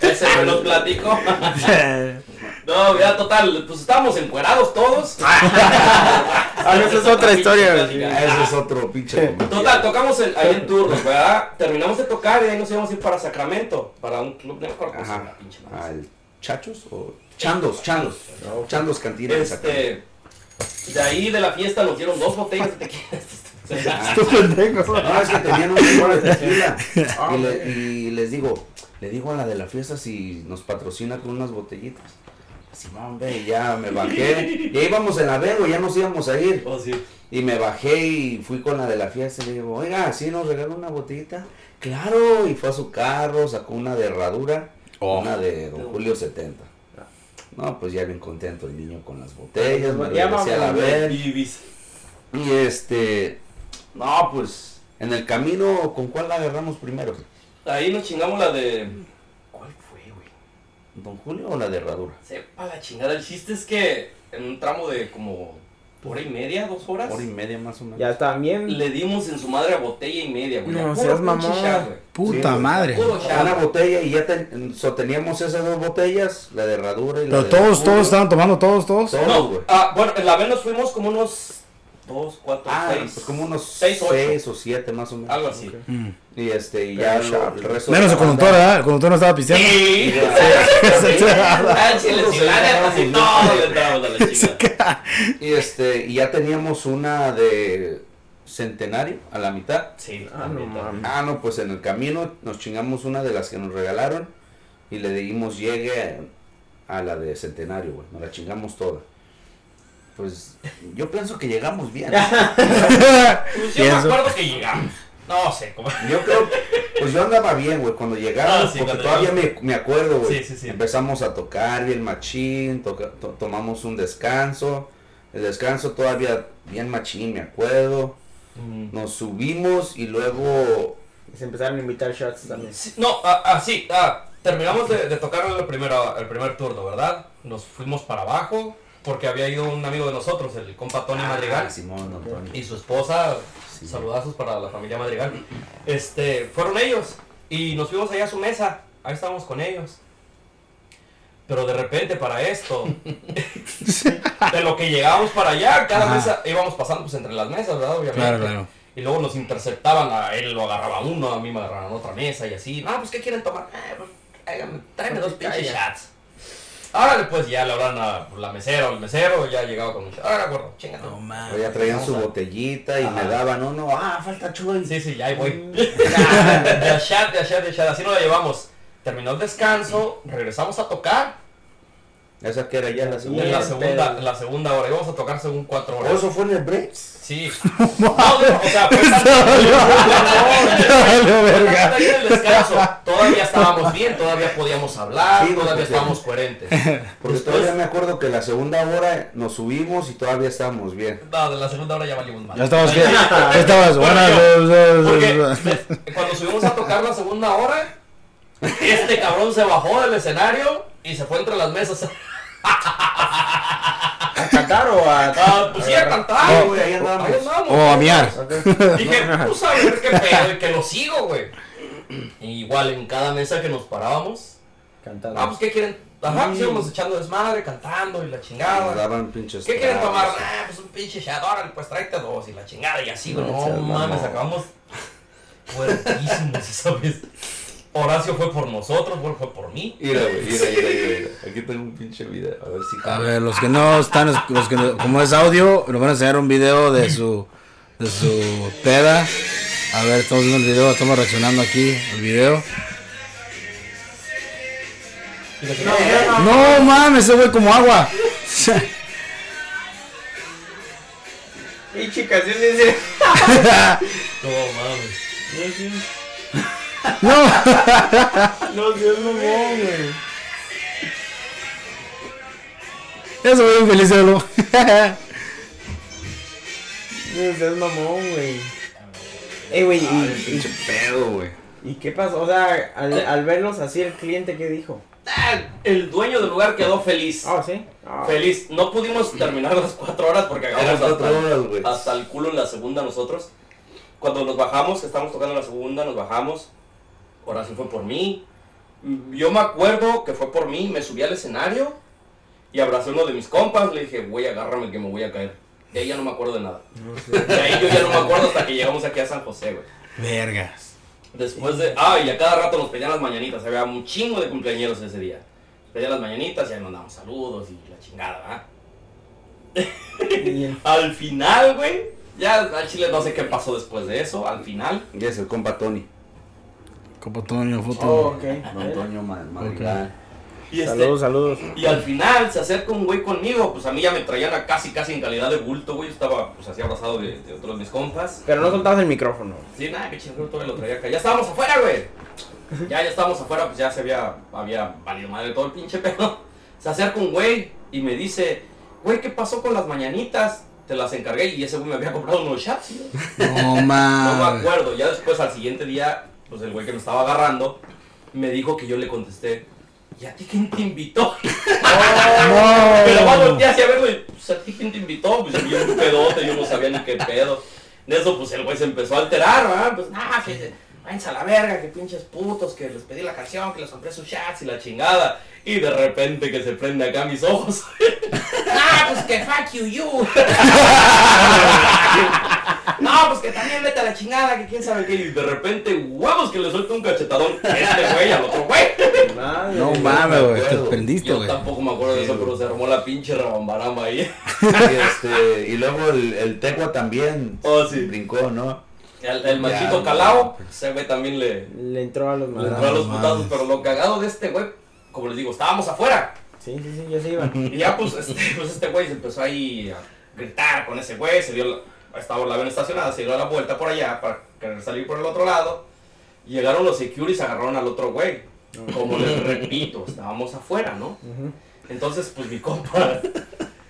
Ese me lo platico. No, ya total, pues estábamos encuerados todos. Ah, esa es otra historia, güey. Ese es otro pinche. Total, tocamos en- ahí en turnos, ¿verdad? Terminamos de tocar y de ahí nos íbamos a ir para Sacramento, para un club de Ajá. ¿Al Chachos o Chandos? Chandos. Chandos Cantina de Sacramento. Este, de ahí de la fiesta nos dieron dos botellas de tequila. No, es que tenían un chorro de tequila. Y, le- y les digo, le digo a la de la fiesta si nos patrocina con unas botellitas. Así, hombre, y ya me bajé. Y ahí íbamos en la Vego, ya nos íbamos a ir. Oh, sí. Y me bajé y fui con la de la fiesta y le digo, oiga, ¿sí nos regaló una botellita? Claro, y fue a su carro, sacó una de herradura, Oh. una de Don Julio 70. No, pues ya bien contento el niño con las botellas, me Ya regresé a la ver. Y este, no, pues en el camino, ¿con cuál la agarramos primero? Ahí nos chingamos la de. ¿Don Julio o la de herradura? Sepa la chingada. El chiste es que en un tramo de como hora y media, dos horas, Hora y media más o menos. Ya también. le dimos en su madre a botella y media, güey. No seas mamón. Puta madre. Una botella y ya ten- so, teníamos esas dos botellas, la de herradura y la Pero de todos, todos estaban tomando, todos, todos. Todos, No, güey. ah, bueno, en la vez nos fuimos como unos dos, cuatro, Ah, seis. pues como unos Seis, o siete más o menos. Algo así. Mm. Y este, y ya lo- el resto Menos el conductor, ¿verdad? El conductor no estaba pisteando. Sí. Y este, y ya teníamos una de centenario a la mitad. Sí, Ah, no. Ah, no, pues en el camino nos chingamos una de las que nos regalaron y le dimos llegue a la de centenario, güey. Nos la chingamos toda. Pues yo pienso que llegamos bien. Pues yo me acuerdo que llegamos. No sé cómo. Yo creo, pues yo andaba bien, güey, cuando llegamos, Ah, sí, porque cuando todavía me, me acuerdo, güey. Sí, sí, sí. Empezamos a tocar bien machín, toca- to- tomamos un descanso. El descanso todavía bien machín, me acuerdo. Mm. Nos subimos y luego Se empezaron a invitar shots también. Sí, no, ah, ah, sí, ah, terminamos de, de tocar el, primero, el primer turno, ¿verdad? Nos fuimos para abajo porque había ido un amigo de nosotros, el compa Tony Madrigal. Ah, Simón, don Tony. y su esposa, Sí. saludazos para la familia Madrigal. Este, fueron ellos y nos fuimos allá a su mesa, ahí estábamos con ellos. Pero de repente para esto, de lo que llegábamos para allá, cada Ajá. mesa íbamos pasando pues entre las mesas, ¿verdad? Obviamente. Claro, claro. Y luego nos interceptaban, a él lo agarraba uno, a mí me agarraban otra mesa y así. Ah, pues ¿qué quieren tomar? Eh, pues, tráeme dos pinches shots. Órale, pues ya le hablan a la mesera o el mesero, ya llegaba con un shot. Ahora, gordo, chingate. No mames. Ya traían su botellita y Ajá. me daban uno, ah, falta chuy. Sí, sí, ya ahí voy. de a shot, de a shot, de a shot, así nos la llevamos. Terminó el descanso, regresamos a tocar. Esa que era ya la En segunda. la Bien, segunda, en la segunda hora, íbamos a tocar según cuatro ¿O horas. eso fue en el break? Sí. No, no, o sea, fue descanso, todavía estábamos bien, todavía podíamos hablar, Sí, todavía porque- estábamos coherentes. Porque Después- todavía me acuerdo que la segunda hora nos subimos y todavía estábamos bien. No, de la segunda hora ya valimos mal. Ya estabas bien. Ya estabas Bueno, buenas. cuando subimos a tocar la segunda hora, este cabrón se bajó del escenario y se fue entre las mesas. ¿A cantar o a.? Ah, pues sí, a cantar. Güey, ahí andamos. Ahí andamos. O a miar. Dije, pues a ver qué pedo que lo sigo, güey. Igual en cada mesa que nos parábamos, Cantando. ah, pues ¿qué quieren? Ajá, pues íbamos echando desmadre, cantando y la Nos chingada. daban pinches. ¿Qué quieren tomar? Ah, pues un pinche shot, órale, pues tráete dos y la chingada y así, güey. No mames, acabamos fuertísimos esa vez. Horacio fue por nosotros, Wolf fue por mí. Mira, güey, mira, mira, mira, mira. Aquí tengo un pinche video. A ver si. A ver, los que no están, los que no- como es audio, nos van a enseñar un video de su, de su peda. A ver, estamos viendo el video, estamos reaccionando aquí al video. No mames, ese güey como agua. Pinche canción dice. No mames. No. No seas mamón, güey. Eso fue un feliz solo. No seas mamón, güey. Ey, güey, y, Pinche pedo, güey. y, ¿y qué pasó? O sea, al, al verlos así, el cliente, ¿qué dijo? Ah, El dueño del lugar quedó feliz. Ah, sí. Ah, Feliz. No pudimos terminar las cuatro horas porque acabamos hasta, cuatro horas, hasta el culo en la segunda nosotros. Cuando nos bajamos, que estábamos tocando la segunda, nos bajamos. Horacio fue por mí. Yo me acuerdo que fue por mí, me subí al escenario y abracé a uno de mis compas, le dije, güey, agárrame que me voy a caer. De ahí ya no me acuerdo de nada. De ahí yo ya no me acuerdo hasta que llegamos aquí a San José, güey. Vergas. Después de. Ah, y a cada rato nos pedían las mañanitas. Había un chingo de cumpleañeros ese día. Nos pedían las mañanitas y ahí mandaban saludos y la chingada, ¿verdad? Al final, güey. Ya al chile no sé qué pasó después de eso. Al final. Y es el compa Tony. Copo Toño, foto. Oh, ok. Don Toño Ma- Madrigal. Y, este- Saludos, saludos. y al final se acerca un güey conmigo. Pues a mí ya me traían a casi, casi en calidad de bulto, güey. Yo estaba pues así abrazado de, de otros de mis compas. Pero no soltabas el micrófono. Sí, nada, qué chingón, todavía lo traía acá. Ya estábamos afuera, güey. Ya, ya estábamos afuera, pues ya se había, había valido madre todo el pinche pedo. Se acerca un güey y me dice, güey, ¿qué pasó con las mañanitas? Te las encargué y ese güey me había comprado unos shots. ¿no? No No me acuerdo. Ya después, al siguiente día, pues el güey que me estaba agarrando me dijo que yo le contesté, ¿y a ti quién te invitó? Pero va a voltear hacia verlo y, pues, ¿a ti quién te invitó? Pues yo un pedote, yo no sabía ni qué pedo. De eso, pues el güey se empezó a alterar, ¿verdad? Pues, nada, que váyanse a la verga, que pinches putos, que les pedí la canción, que les compré sus chats y la chingada. Y de repente que se prende acá mis ojos. ah, pues que fuck you, you. no, pues que también vete a la chingada, que quién sabe qué. Y de repente, huevos, que le suelta un cachetadón este güey al otro güey. Madre. No me mames, güey. Te prendiste, Yo güey. tampoco me acuerdo de eso, pero se armó la pinche rabambaramba ahí. Y, este, y luego el, el Tegua también Oh, sí. brincó, ¿no? El, el machito Ya, calao, ese güey también le, Le entró a los le entró a los putazos, pero lo cagado de este güey, como les digo, estábamos afuera. Sí, sí, sí, ya se iban. Y ya pues este, pues este güey se empezó ahí a gritar con ese güey, se dio la, estaba la avión estacionada, se dio a la vuelta por allá para querer salir por el otro lado. Llegaron los securities, agarraron al otro güey. Como les repito, estábamos afuera, ¿no? Entonces, pues mi compa.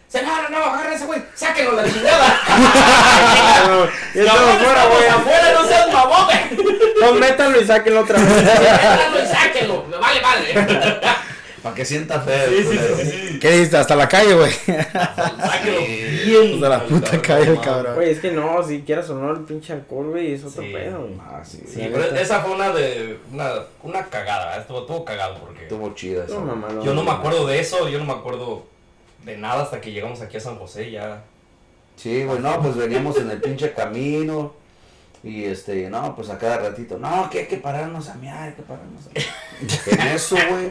Se no, no, no, agarra ese güey, sáquenlo la chingada. Ya estamos Cabrón, fuera, estamos güey. afuera, no seas mamón, güey. No, métanlo y sáquenlo otra vez. Sáquenlo y sáquenlo, me vale madre. Para que sienta feo. Sí, sí, sí, sí. ¿Qué dijiste? Hasta la calle, güey. Sáquenlo Sí. bien. Hasta la puta calle, el cabrón. Güey, es que no, si quieras o no, el pinche alcohol, güey, es otro Sí. pedo, güey. Ah, sí. Sí, pero esa fue una de. Una, una cagada, estuvo, estuvo cagado porque. Estuvo chida esa. No, mamá, no. Yo no me acuerdo de eso, yo no me acuerdo de nada hasta que llegamos aquí a San José ya. Sí, güey, no, pues veníamos en el pinche camino. Y este, no, pues a cada ratito, no, que hay que pararnos a miar, hay que pararnos a miar. En eso, güey,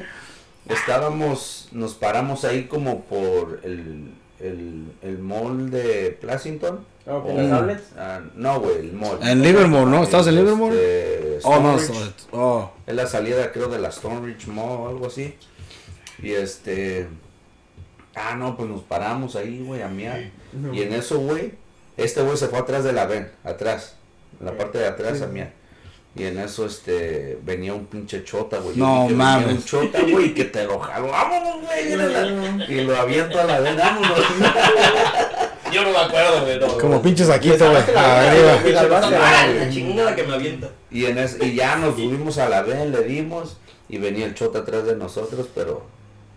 estábamos, nos paramos ahí como por el, el, el mall de Pleasanton. Ah, ok, O- ¿las tablets? Ah, no, güey, el mall. En Livermore, ¿no? ¿Estabas en Este, Livermore? Oh, no. Oh. Es la salida, creo, de la Stonebridge Mall o algo así. Y este. Ah, no, pues nos paramos ahí, güey, a miar. No. Y en eso, güey, este güey se fue atrás de la ven, atrás. En la parte de atrás Sí. a miar. Y en eso, este, venía un pinche chota, güey. No Yo vi que venía mames. Un chota, güey, que te lo jalo. Vámonos, güey. viene la-". Y lo aviento a la ven, vámonos. Yo no me acuerdo, güey. no, Como no. pinche saquito, güey. la chingada que me avienta. Y, en es- y ya nos subimos a la ven, le dimos. Y venía el chota atrás de nosotros, pero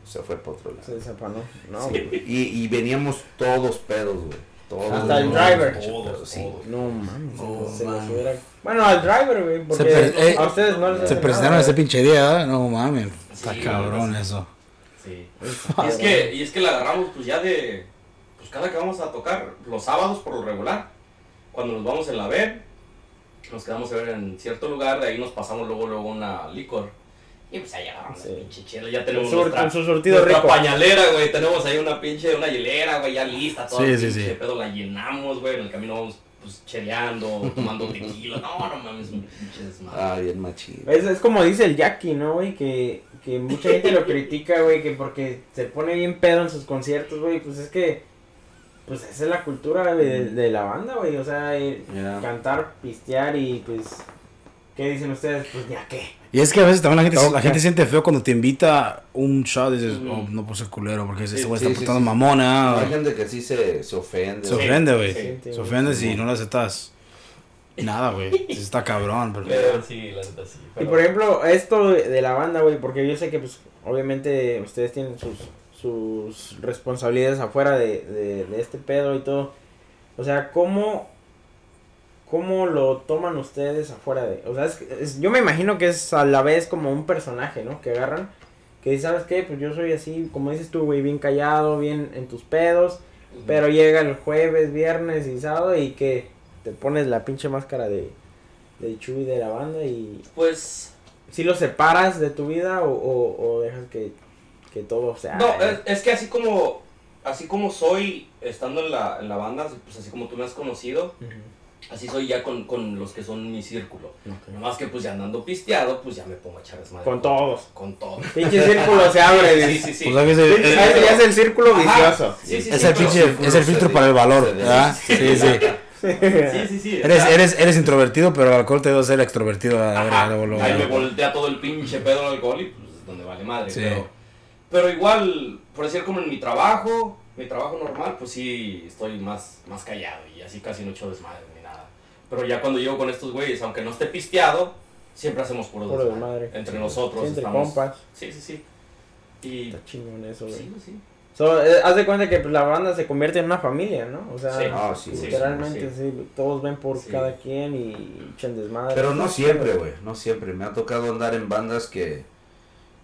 se fue por otro lado. Se desapanó. No, Sí. güey. Y, y veníamos todos pedos, güey. Hasta el driver. Todos, Sí. todos. No mames. No, se nos mames. hubiera- Bueno, al driver, güey. Porque eh, a ustedes no les Se presentaron nada, ese pinche día, ¿verdad? No mames. Está Sí, cabrón eso. Sí. Y es que, y es que la agarramos pues ya de. Pues cada que vamos a tocar, los sábados por lo regular. Cuando nos vamos en la B, nos quedamos a ver en cierto lugar, de ahí nos pasamos luego luego una licor. Y pues ahí agarramos Sí. pinche chela, ya tenemos Sur- nuestra, con su surtido nuestra rico. pañalera, güey. Tenemos ahí una pinche, una hielera, güey, ya lista, todo Sí, pinche sí. pedo la llenamos, güey. En el camino vamos pues cheleando, tomando tequila. No, no mames, un pinche desmadre. Ah, bien machín. Es, es como dice el Jackie, ¿no, güey? Que, que mucha gente lo critica, güey, que porque se pone bien pedo en sus conciertos, güey. Pues es que, pues esa es la cultura de, de la banda, güey. O sea, ir- Ya. cantar, pistear y pues, ¿qué dicen ustedes? Pues ya qué. Y es que a veces también la gente, la gente siente feo cuando te invita un shot y dices, oh, no puedo ser culero porque ese güey sí, está sí. mamona. Hay gente que sí se, se ofende. Se ofende, güey. Sí. Sí, Se ofende si no le aceptas nada, güey. Está cabrón, pero... Pero sí, la neta sí. Y por ejemplo, esto de de la banda, güey, porque yo sé que, pues, obviamente ustedes tienen sus, sus responsabilidades afuera de, de, de este pedo y todo. O sea, ¿cómo, ¿cómo lo toman ustedes afuera de...? O sea, es, es- yo me imagino que es a la vez como un personaje, ¿no? Que agarran Que dices, ¿sabes qué? Pues yo soy así, como dices tú, güey, bien callado, bien en tus pedos. Pero llega el jueves, viernes y sábado y que te pones la pinche máscara de, de Chuy de la banda y... Pues, ¿Si lo separas de tu vida o, o, o dejas que, que todo sea... no, es, es que así como, así como soy estando en la, en la banda, pues así como tú me has conocido, Ujú. Así soy ya con, con los que son mi círculo. Nomás que pues ya andando pisteado, pues ya me pongo a echar desmadre. Con todos. Con todos. Pinche círculo se abre. Sí, sí, sí. Pues es el, Ya el- ya es el círculo Ajá. vicioso. Sí, sí, es sí, el pinche, es el filtro para el valor. Sí, sí. Sí, sí, sí. Eres, eres, eres introvertido, pero el alcohol te debe ser extrovertido. A ver, Ajá, luego, luego. Ahí me voltea todo el pinche pedo del alcohol y pues es donde vale madre. Sí. Pero, pero igual, por decir como en mi trabajo, mi trabajo normal, pues sí estoy más, más callado y así casi no echo desmadre. Pero ya cuando llego con estos güeyes, aunque no esté pisteado, siempre hacemos puro, Puro desmadre. desmadre. Entre nosotros Sí, entre estamos. compas. Sí, sí, sí. Y. Está chingón eso, güey. Sí, sí. So, eh, haz de cuenta que pues, la banda se convierte en una familia, ¿no? O sea, Sí. Ah, sí, literalmente, sí. sí, todos ven por Sí. cada quien y echan desmadre. Pero no siempre, güey, no siempre. Me ha tocado andar en bandas que,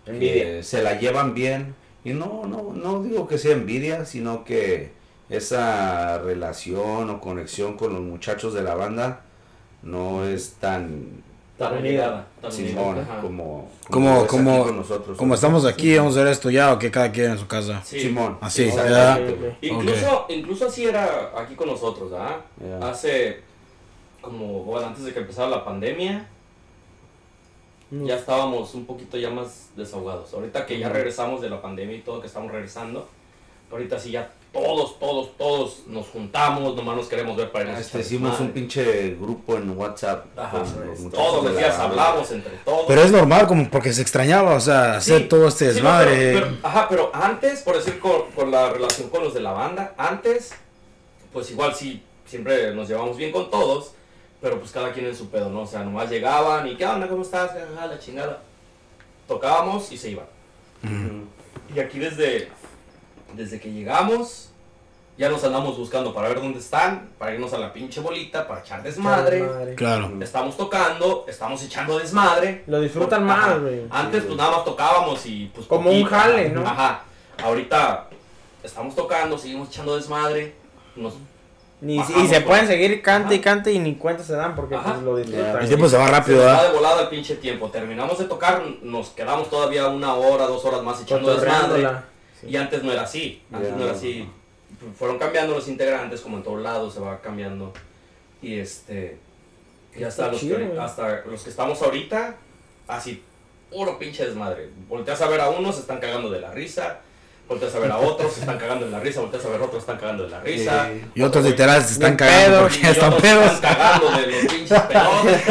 que se la llevan bien. Y no, no, no digo que sea envidia, sino que esa relación o conexión con los muchachos de la banda no es tan Tan unida. Como, Como- como- nosotros. Como estamos aquí, vamos a hacer esto ya o que cada quien en su casa. Sí. Simón. Así, Sí, ya. Ok, ok. Incluso, incluso así era aquí con nosotros, ¿ah? Ya. Hace como, bueno, antes de que empezara la pandemia, Mm. ya estábamos un poquito ya más desahogados. Ahorita que ya regresamos de la pandemia y todo, que estamos regresando, ahorita sí ya todos, todos, todos nos juntamos, nomás nos queremos ver para irnos a Este, hicimos un pinche grupo en WhatsApp. Ajá, con todos los la días banda. hablamos entre todos. Pero es normal, como porque se extrañaba, o sea, hacer Sí, todo este sí, no, desmadre. pero- pero- ajá, pero antes, por decir con, con la relación con los de la banda, antes, pues igual sí, siempre nos llevamos bien con todos, pero pues cada quien en su pedo, ¿no? O sea, nomás llegaban y ¿qué onda? ¿Cómo estás? Ajá, la chingada. Tocábamos y se iban. Ujú. Y aquí desde, desde que llegamos, ya nos andamos buscando para ver dónde están, para irnos a la pinche bolita, para echar desmadre. Claro. Estamos tocando, estamos echando desmadre. Lo disfrutan Ajá. más, güey. Antes Sí, pues nada más tocábamos y pues Como un poquito, jale, ajá, ¿no? Ajá. Ahorita estamos tocando, seguimos echando desmadre. Nos, Ni, Bajamos, y se pueden seguir cante y cante y ni cuenta se dan porque pues lo disfrutan. El tiempo se va se rápido, nos va de volada el pinche tiempo. Terminamos de tocar, nos quedamos todavía una hora, dos horas más echando desmadre. Y antes no era así. Antes no era así. Fueron cambiando los integrantes, como en todos lados se va cambiando. Y este. Y hasta los, chido, que, hasta los que estamos ahorita, así, puro pinche desmadre. Volteas a ver a unos, se están cagando de la risa. Volteas a ver a otros, se están cagando de la risa. Volteas a ver a otros, se están cagando de la risa. Sí. Y otros literal se están cagando pedo, porque Y ya están otros se pedos. están cagando de los pinches pelones.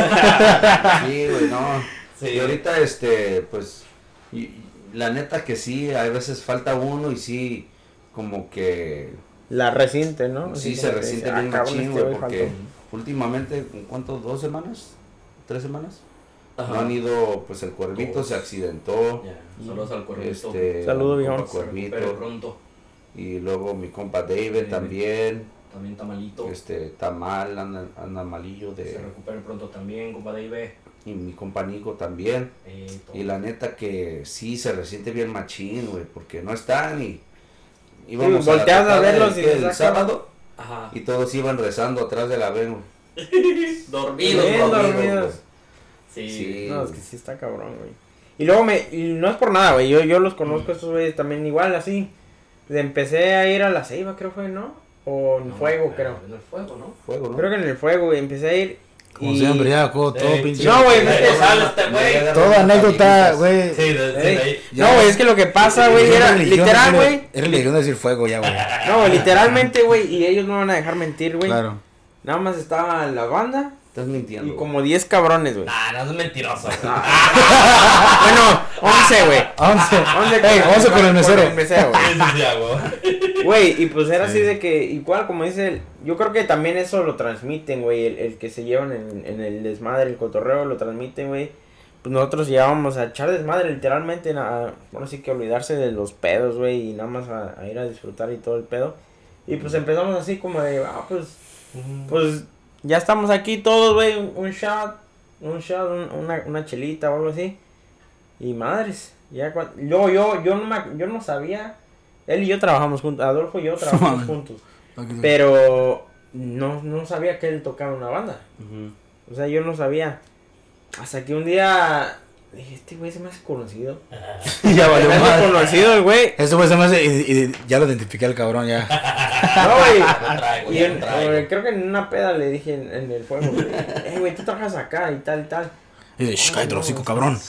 Sí, güey, no. Sí. Y ahorita, este, pues, la neta que sí, a veces falta uno y sí, como que La resiente, ¿no? sí se resiente dice, bien "Ah, cabrón, machín, este güey, porque faltó". últimamente, ¿en cuánto? ¿Dos semanas? ¿Tres semanas? Ajá. No han ido, pues el cuervito se accidentó. Ya, Saludos al cuervito. Este, Saludo, mi viejón. compa Se recupere Cuervito. pronto. Y luego mi compa David David. también. También está malito. Este, está mal, anda, anda malillo Se de. recupere pronto también, compa Dave. Y mi compa Nico también. Eh. Y la neta que sí se resiente bien machín, güey, porque no están y Sí, íbamos volteas a verlos el- y el, dices, "Ah, sábado Ajá. y todos iban rezando atrás de la ven, güey. Dormidos, Bien dormidos. Sí. Sí. No, es que sí está cabrón, güey. Y luego me, y no es por nada, güey, yo, yo los conozco estos güeyes también igual, así. Empecé a ir a la ceiba, creo fue, ¿no? O en No, fuego, creo. En el fuego, ¿no? Fuego, ¿no? Creo que en el fuego, güey, empecé a ir. Como y- siempre, ya, todo, todo pinche. No, güey, De vete, ahí sale este güey. Toda anécdota, güey. Sí, de, de Ey. ahí. Ya. No, güey, es que lo que pasa, güey, era religión, literal, güey. Es religión decir fuego ya, güey. No, literalmente, güey, y ellos no van a dejar mentir, güey. Claro. Nada más estaba la banda Estás mintiendo. y como 10 cabrones, güey. Ah, no es mentiroso. Bueno, 11, güey. 11. 11 Ey, 11 con el mesero. Con el mesero, güey. Güey, y pues era así Sí. de que, igual como dice, el- yo creo que también eso lo transmiten, güey, el, el que se llevan en, en el desmadre, el cotorreo, lo transmiten, güey. Pues nosotros llevábamos a echar desmadre, literalmente, a, bueno, sí que olvidarse de los pedos, güey, y nada más a, a ir a disfrutar y todo el pedo. Y pues empezamos así como de, ah, pues, pues, ya estamos aquí todos, güey, un, un shot, un shot, un- una, una chelita o algo así. Y madres, Ya cuan- luego yo, yo, no me- yo no sabía. Él y yo trabajamos juntos. Adolfo y yo trabajamos juntos. Pero no, no sabía que él tocaba una banda. O sea, yo no sabía. Hasta que un día dije, este güey se me hace conocido. ya valió madre. conocido el güey. Eso fue, se me hace, y, y ya lo identifiqué al cabrón ya. No, güey. Traigo, Y en- eh, creo que en una peda le dije en, en el güey, eh, güey, tú trabajas acá y tal y tal. Y dice, "Shh, cállate los hocico, cabrón.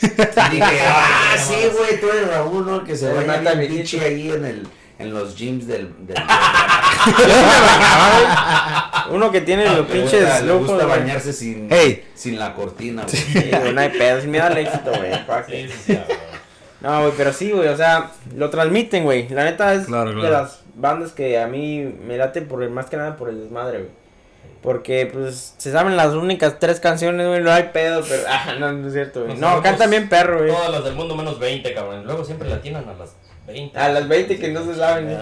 Dije, ah, sí, güey, tú eres Raúl, ¿no? Que se bien viejito. pinche ahí en, el, en los gyms del... del Uno que tiene los le pinches gusta, le lujos, gusta güey. bañarse sin, Ey. sin la cortina, güey. Sí, no hay pedo, sin miedo al éxito, güey. Sí, sí. No, güey, pero sí, güey, o sea, lo transmiten, güey. La neta es Claro, de claro. las bandas que a mí me late por el, más que nada por el desmadre, güey. Porque, pues, se saben las únicas tres canciones, güey, no hay pedo, pero... Ah, no, no es cierto, güey. No, cantan bien perro, güey. Todas las del mundo menos 20, cabrón. Luego siempre la atinan a las 20. A las 20 que no se saben.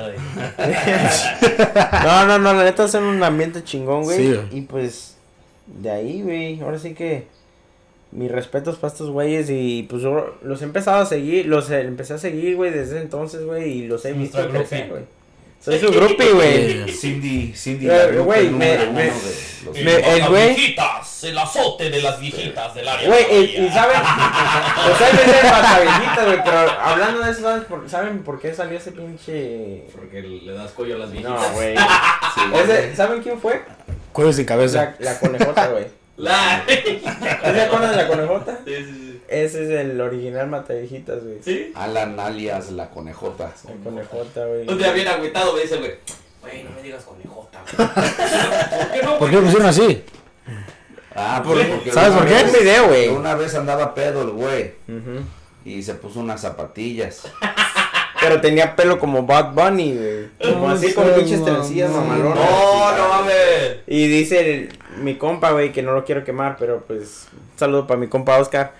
No, no, no, la neta hacen un ambiente chingón, güey. Sí. Y pues, de ahí, güey, ahora sí que mis respetos para estos güeyes y pues yo los he empezado a seguir, los eh, empecé a seguir, güey, desde entonces, güey, y los he visto crecer, güey. Soy su groupie, güey. Cindy, Cindy, Eh, güey, me- me- de el las güey- viejitas, el azote de las viejitas del área. Güey, y, María. y saben, pues hay veces pataviejitas, güey, pero hablando de eso, ¿saben por, ¿saben por qué salió ese pinche...? Porque le das cuello a las viejitas. No, güey. Sí, ¿Saben quién fue? Cuello sin cabeza. La, la conejota, güey. La... ¿No se acuerdan de la conejota? Sí, sí, sí. Ese es el original Mataviejitas, güey. ¿Sí? Alan alias la conejota. La conejota, güey. Un día bien agüitado me dice el güey, güey, no me digas conejota, güey. ¿Por qué no? ¿Por qué lo pusieron así? Ah, porque ¿Sabes por qué? vez- Un video, güey. Una vez andaba pedo el güey y se puso unas zapatillas. Pero tenía pelo como Bad Bunny, güey. Como No así con pinches trencillas mamalonas. No, no mames. Y dice el- mi compa, güey, que no lo quiero quemar, pero pues un saludo para mi compa Oscar.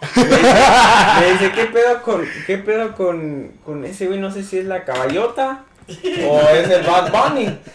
Me dice, ¿qué pedo con, qué pedo con, con ese güey? No sé si es la caballota o es el Bad Bunny.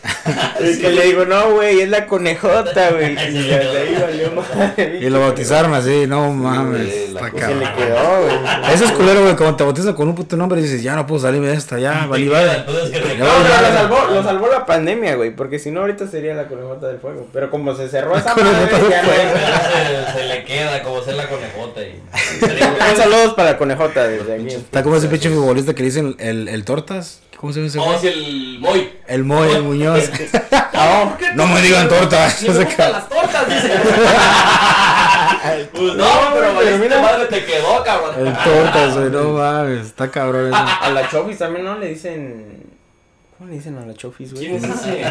Y que le digo, no, güey, es la conejota, güey. Y ya ahí valió madre. Y lo bautizaron así, no mames. güey, la cosa Se le quedó, güey. Eso es culero, güey, cuando te bautizan con un puto nombre y dices, ya no puedo salirme de esta, ya, vale. entonces que te Ya No, vale, pero lo salvó, lo salvó la pandemia, güey, porque si no ahorita sería la conejota del fuego. Pero como se cerró esa madre, ya no se, se le queda como ser la conejota y... Un saludos para la conejota desde aquí. Está como ese pinche futbolista que le dicen el, el Tortas. ¿Cómo se llama ese Oh, es el Moy. El Moy, el Muñoz. No, no me digan tortas. Me gustan las tortas, dice. Pues no, No, pero, pero mira. madre te quedó, cabrón. El Tortas, güey, no mames. Está cabrón eso. A la Chofis también no le dicen. ¿Cómo le dicen a la Chofis, güey? ¿Quién es ese?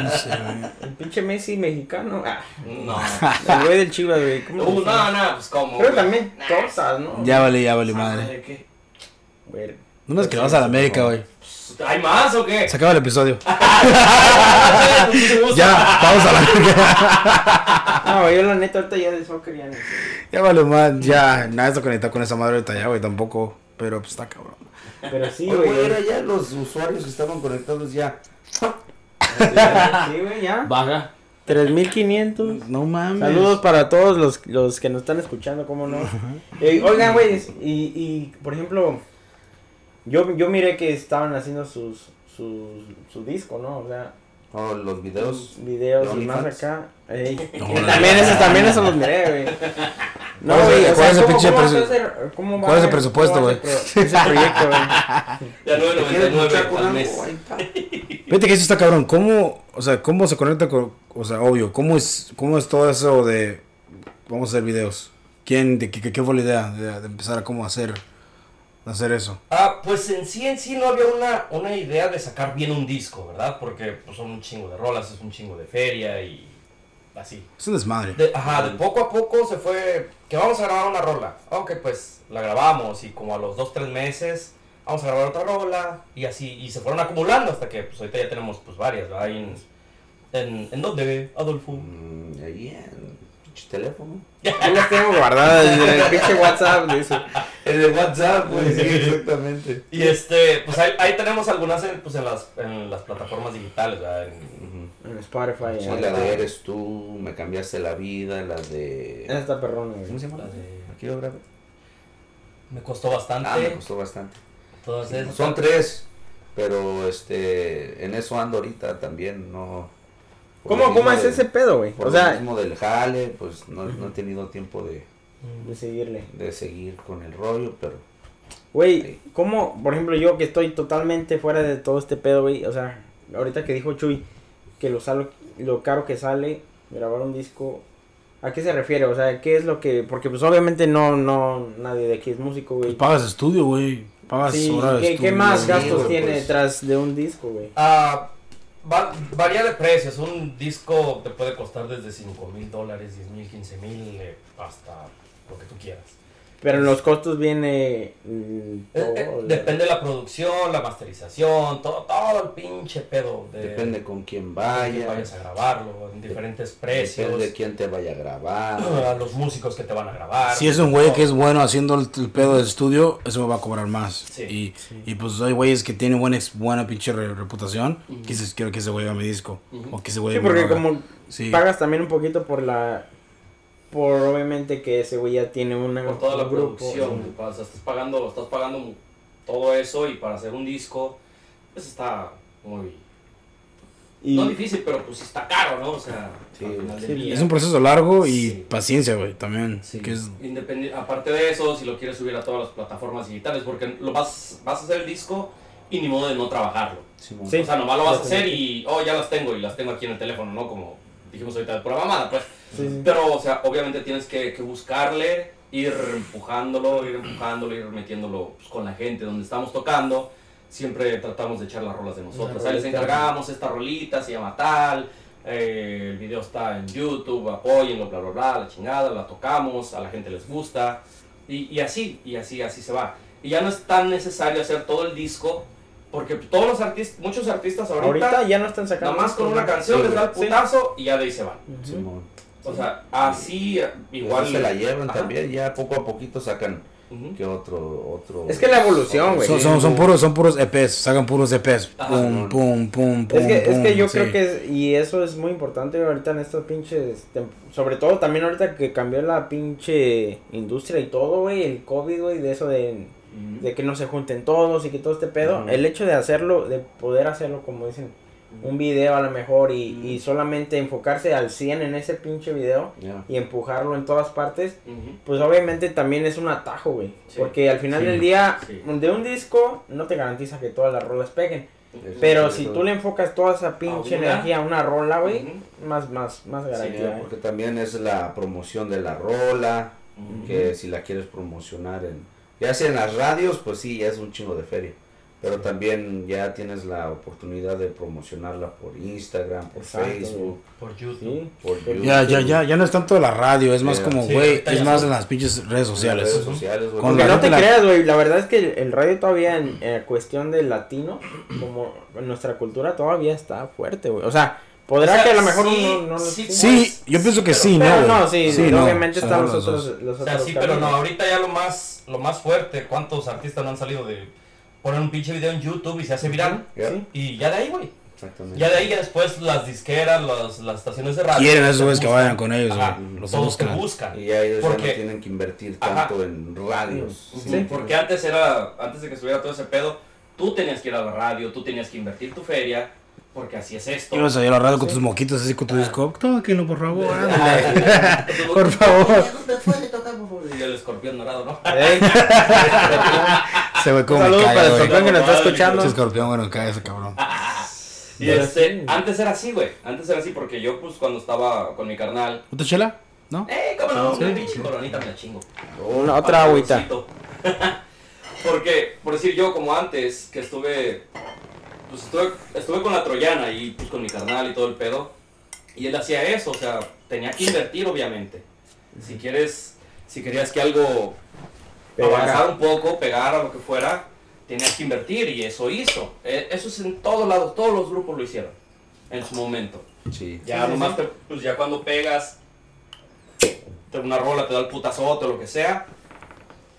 El pinche Messi mexicano. Ah, No. el güey del Chivas, güey. ¿Cómo Uh, no, no, pues como. Creo que también tortas, ¿no? Ya vale, ya vale, madre. ¿de qué? Güey. No me que le vas a la América, güey. ¿Hay más o qué? Se acaba el episodio. ya. Vamos a la. No, yo la neta ahorita ya de soccer ya no sé. Ya vale, más. Ya, nada está conectado con esa madre ahorita ya, güey, tampoco. Pero pues está cabrón. Pero sí, güey, era ya los usuarios que estaban conectados ya. Sí, güey, ya. Baja. 3500. No mames. Saludos para todos los, los que nos están escuchando, ¿cómo no? Eh, oigan, güey, y, y por ejemplo, yo, yo miré que estaban haciendo sus, sus, su disco, ¿no? O sea, Oh, los videos. videos de y más acá. Ey, No, que no, también, no. esos, también esos los miré, güey. No, ¿Cuál es el- güey, cuál es el ¿cómo- pinche cómo va a presu- ser- cómo va cuál es el presupuesto, pro- Ese proyecto, güey. Ya ¿Quieres luchar 9.99 con al algo? mes. Ahí está. Fíjate que eso está cabrón. ¿Cómo, o sea, cómo se conecta con, o sea, obvio, cómo es, cómo es todo eso de, vamos a hacer videos? ¿Quién, de qué, qué fue la idea de, de empezar a cómo hacer, hacer eso? Ah, pues en sí, en sí no había una, una idea de sacar bien un disco, ¿verdad? Porque pues, son un chingo de rolas, es un chingo de feria y así. Es un desmadre. De, ajá, de poco a poco se fue que vamos a grabar una rola. Ok, pues la grabamos y como a los dos, tres meses vamos a grabar otra rola y así, y se fueron acumulando hasta que pues ahorita ya tenemos pues varias, ¿verdad? Ahí en, en, ¿en dónde, Adolfo? Mm, ahí en pinche teléfono. Yo las tengo guardadas en el pinche WhatsApp, dice. En el WhatsApp, güey, sí, exactamente. Y este, pues ahí, ahí tenemos algunas en, pues, en, las, en las plataformas digitales, ¿verdad? En- En Spotify. Sí, la de Eres tú, Me cambiaste la vida, la de... Esta perrona, ¿Cómo güey. se llama? La de- Aquí lo grabé. Me costó bastante. Ah, me costó bastante. Todas esas. Son tres, pero este, en eso ando ahorita también, no. ¿Cómo, lo cómo es de- ese pedo, güey? Por O lo sea, mismo del jale, pues no, no he tenido tiempo de, Mm. de seguirle. de seguir con el rollo, pero Güey, ¿cómo, por ejemplo, yo que estoy totalmente fuera de todo este pedo, güey? O sea, ahorita que dijo Chuy que lo, salo- lo caro que sale grabar un disco, ¿a qué se refiere? O sea, ¿qué es lo que...? Porque pues obviamente no, no, nadie de aquí es músico, güey. Pues pagas estudio, güey. Pagas Sí, horas de ¿qué, estudio. qué más sí, gastos güey, tiene pues. detrás de un disco, güey? Ah, va- varía de precios. Un disco te puede costar desde 5 mil dólares, 10 mil, 15 mil, eh, hasta lo que tú quieras. Pero en los costos viene... mm, Eh, todo, eh, la- depende de la producción, la masterización, todo, todo el pinche pedo. De, depende con quién de quién vaya, vayas a grabarlo, en diferentes precios. depende de quién te vaya a grabar. a los músicos que te van a grabar. Si es un güey todo. que es bueno haciendo el, el pedo del estudio, eso me va a cobrar más. Sí. Y, y pues hay güeyes que tienen buena, buena pinche re- reputación. Ujú. Que dices, quiero que ese güey haga mi disco. Ujú. O que ese güey Sí, porque como Sí. pagas también un poquito por la... Por obviamente que ese güey ya tiene una, por toda la grupo. producción. O sea, estás pagando, estás pagando todo eso y para hacer un disco, pues está muy. Y, No difícil, pero pues está caro, ¿no? O sea, Sí, sí. Es un proceso largo y Sí. paciencia, güey, también. Sí. Que es, Independi- aparte de eso, si lo quieres subir a todas las plataformas digitales, porque lo vas, vas a hacer el disco y ni modo de no trabajarlo. O sea, nomás lo vas a hacer y, oh, ya las tengo y las tengo aquí en el teléfono, ¿no? Como dijimos ahorita de pura mamada, pues. Sí, sí. Pero, o sea, obviamente tienes que, que buscarle, ir empujándolo, ir empujándolo, ir metiéndolo pues, con la gente donde estamos tocando. Siempre tratamos de echar las rolas de nosotros. Les encargamos esta rolita, se llama tal. eh, el video está en YouTube, apóyenlo, bla, bla, bla, la chingada, la tocamos, a la gente les gusta. Y, y así, y así, así se va. Y ya no es tan necesario hacer todo el disco, porque todos los artistas, muchos artistas ahorita, Ahorita ya no están sacando... nada más con una canción les da el Sí. putazo y ya de ahí se van. Ujú. O sea, así igual se la llevan Ajá. también, ya poco a poquito sacan que otro, otro. Es que la evolución, güey. son, son, son puros, son puros EPs, sacan puros EPs. Ajá. Pum, pum, pum, pum. Es que, es que yo sí. creo que, es- y eso es muy importante ahorita en estos pinches, sobre todo también ahorita que cambió la pinche industria y todo, güey, el COVID, güey, de eso de, de que no se junten todos y que todo este pedo, el hecho de hacerlo, de poder hacerlo, como dicen, un video a lo mejor y, y solamente enfocarse al 100 en ese pinche video y empujarlo en todas partes, pues obviamente también es un atajo, güey. Sí. Porque al final Sí. del día, Sí. de un disco, no te garantiza que todas las rolas peguen. Pero si tú le enfocas toda esa pinche A energía a una rola, güey, más, más, más garantía. ¿eh? porque también es la promoción de la rola, que si la quieres promocionar en, ya sea en las radios, pues sí, ya es un chingo de feria. Pero también ya tienes la oportunidad de promocionarla por Instagram, por Exacto, Facebook, Por YouTube. Sí. por YouTube. Ya, ya, ya, ya no es tanto la radio, es más Sí, como, sí, güey, ahorita es más en las pinches redes las sociales. redes sociales, güey. Con la no te la- creas, güey, la verdad es que el, radio todavía en, en cuestión de latino, como en nuestra cultura todavía está fuerte, güey. O sea, podrá O sea, que a lo mejor sí, no, no lo sí, sí, Sí, yo pienso que pero- sí, pero ¿no? no, güey? sí, no, obviamente están los los otros, dos. los O sea, otros sí, pero no, ahorita ya lo más, lo más fuerte, ¿cuántos artistas no han salido de poner un pinche video en YouTube y se hace viral? Sí. Y ya de ahí, güey. Exactamente. Ya de ahí ya después las disqueras, las, las estaciones de radio. Quieren a esos güeyes que vayan con ellos, Ajá. Los todos te buscan. buscan. Y ya ellos ya Porque- no tienen que invertir Ajá. tanto en radios. Sí. Porque antes era, antes de que estuviera todo ese pedo, tú tenías que ir a la radio, tú tenías que invertir tu feria, porque así es esto. Ibas a ir a la radio con tus moquitos así con tu disco. Tóquenlo, por favor. Ah. Por favor. ¿Dónde fue de tocar, por favor? Y el escorpión dorado, ¿no? Ey, Se ve Un como me saludo para el escorpión que nos está escuchando. Escorpión, bueno, cae ese cabrón. Y este, antes era así, güey. Antes era así porque yo, pues, cuando estaba con mi carnal, ¿Otra chela? ¿No? ¡eh, cómo no! Una pinche coronita me la chingo. Una otra agüita. Porque, por decir yo, como antes, que estuve, pues estuve, estuve con la troyana y pues con mi carnal y todo el pedo, y él hacía eso, o sea, tenía que invertir, obviamente. Si quieres, si querías que algo avanzara un poco, pegara, lo que fuera, tenías que invertir, y eso hizo. Eh, Eso es en todos lados, todos los grupos lo hicieron, en su momento. Sí. Ya Sí, nomás, sí. te- pues ya cuando pegas, te una rola, te da el putazote o lo que sea,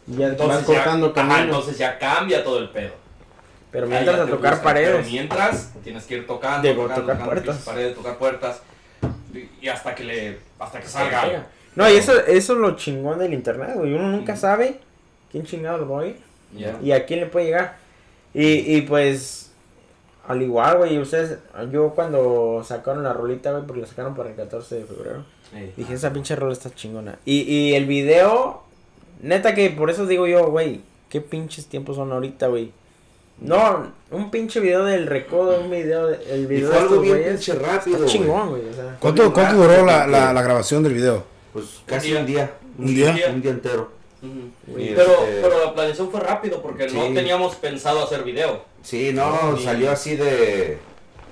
Ya entonces vas cortando ya, ajá, camino. entonces ya cambia todo el pedo. Pero mientras a tocar paredes. Pero mientras tienes que ir tocando, Digo, tocando, tocar tocando puertas. paredes, tocar puertas y- hasta que le hasta que salga. No, y eso, eso es lo chingón del internet, güey. Uno nunca sabe ¿quién chingado lo va a oír? Ya. ¿Y a quién le puede llegar? Y, y pues, al igual, güey, ustedes, yo cuando sacaron la rolita, güey, porque la sacaron para el 14 de febrero, dije, esa pinche rola está chingona. Y, y el video, neta que por eso digo yo, güey, qué pinches tiempos son ahorita, güey. No, un pinche video del recodo, un video, de- el Y video fue de algo bien güeyes, pinche rápido, está chingón, güey, o sea. ¿Cuánto, cuánto duró la, la, la grabación del video? Pues casi día. un día. ¿Un día? Un día entero. Pero, este- pero la planeación fue rápido porque no teníamos pensado hacer video. Sí, no, Sí. salió así de.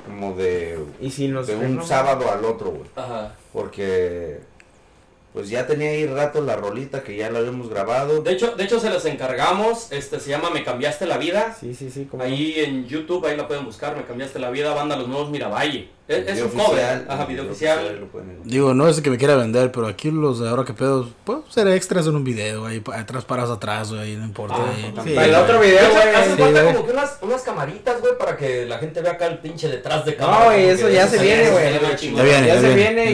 Como de. Y si nos de un sábado al otro, güey. Ajá. Porque. Pues ya tenía ahí rato la rolita que ya la habíamos grabado. De hecho, de hecho se las encargamos, este se llama Me cambiaste la vida. Sí, sí, sí, como Ahí en YouTube, ahí la pueden buscar, Me cambiaste la vida, banda Los Nuevos Miravalle. Es, es un cover, ajá, video oficial. lo pueden encontrar. Digo, no es que me quiera vender, pero aquí los de ahora que pedo, puedo ser extras en un video, ahí atrás parados atrás, güey, no importa. Ah, ahí. Sí, el otro De video, güey. hace sí, falta como que unas, unas camaritas, güey, para que la gente vea acá el pinche detrás de cámara. No, güey, eso ya se viene, güey. Ya viene, ya se viene,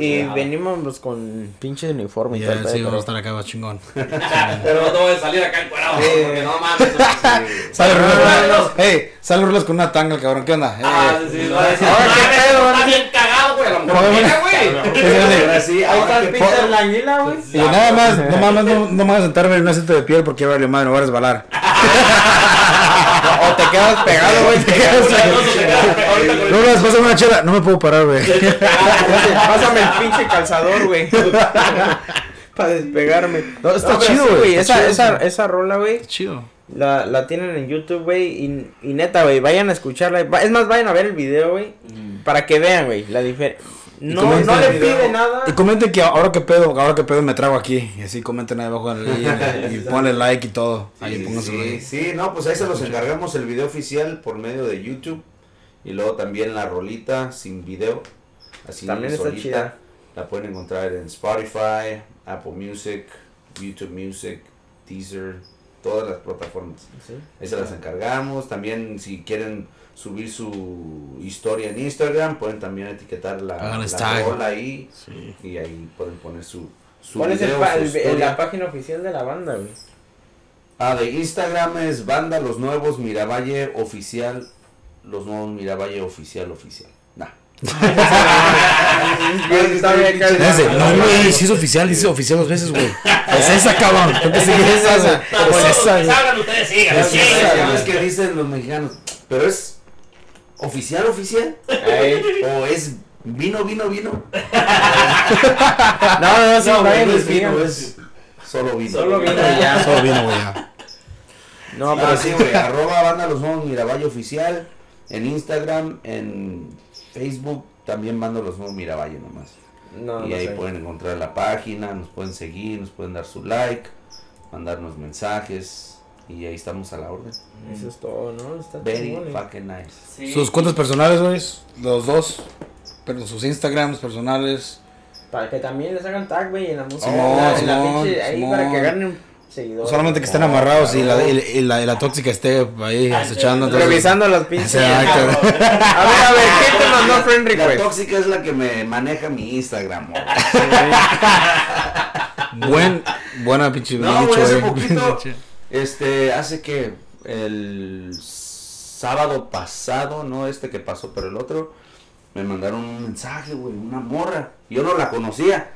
y, Ah, venimos con pinche uniforme y sí, vamos a estar acá más chingón. Pero no voy a salir acá encuadrado, porque no mames. Sale Ah, Rulas, no. hey, sale Rulas con una tanga, cabrón, ¿qué onda? Ah, Eh, sí, sí, no va a decir, Ahora, ¿qué "Ah? Está bien cagado, güey. A lo mejor Joder, mira, güey. Ahí está el pinche de la anguila, güey. Y nada más, no mames, no, no me voy a sentarme en un asiento de piel porque vale madre, me voy a resbalar. O te quedas pegado, güey. te quedas- el- Rulas, pásame una chela. No me puedo parar, güey. Pásame el pinche calzador, güey. Para despegarme. No, está chido, güey, Esa, chido esa, esa rola, güey, Chido. La, la tienen en YouTube, güey. Y, y neta, güey, vayan a escucharla. Es más, vayan a ver el video, güey. Para que vean, güey, la diferencia. No, comenten no le pide nada. Y comenten que ahora que pedo, ahora que pedo me trago aquí. Y así comenten ahí abajo ahí, y, y ponle like y todo. Ahí Sí, pónganse sí, sí, no, pues ahí se los encargamos el video oficial por medio de YouTube. Y luego también la rolita sin video. Así También está solita. chida. La pueden encontrar en Spotify, Apple Music, YouTube Music, Deezer, todas las plataformas. Sí. Ahí se las encargamos. También si quieren subir su historia en Instagram, pueden también etiquetar la, la rola ahí. Sí. Y ahí pueden poner su, su ¿Cuál es el video, pa- su el- historia. la página oficial de la banda, güey? Ah, de Instagram es Banda Los Nuevos Miravalle Oficial. Los Nuevos Miravalle Oficial Oficial. Nah. No, güey, si es oficial, dice oficial dos veces, güey. Es esa, cabrón. Seguir esa, güey. Todos Es esa, salgan, ustedes sigan. Es sí, que sí, sí. dicen los mexicanos. Pero es oficial, oficial. O es vino, vino, vino. No, no, sí, No, no es vino, es solo vino. Solo vino ya. Solo vino, güey, ya. No, pero sí, güey. Arroba Banda Los Nuevos Miravalle Oficial. En Instagram, en Facebook, también Banda Los Nuevos Miravalle nomás. No, y no ahí sé. pueden encontrar la página, nos pueden seguir, nos pueden dar su like, mandarnos mensajes y ahí estamos a la orden. Eso es todo, ¿no? Está Very chingón, eh. fucking nice. Sí. Sus cuentas personales, güey, los dos. Pero sus Instagrams personales. Para que también les hagan tag, güey, en la música. Simón, en la- en la ahí Simón. para que ganen seguidores. Solamente que estén No, amarrados y, la, y, y la, y la tóxica esté ahí acechando. entonces- Revisando los pinches. Exacto. A ver, a ver, ¿quién te mandó friend La request? tóxica es la que me maneja mi Instagram. Buen, buena pinche No, dicho, hace poquito, este, hace que el sábado pasado, no este que pasó, pero el otro, me mandaron un mensaje, güey, una morra. Yo no la conocía.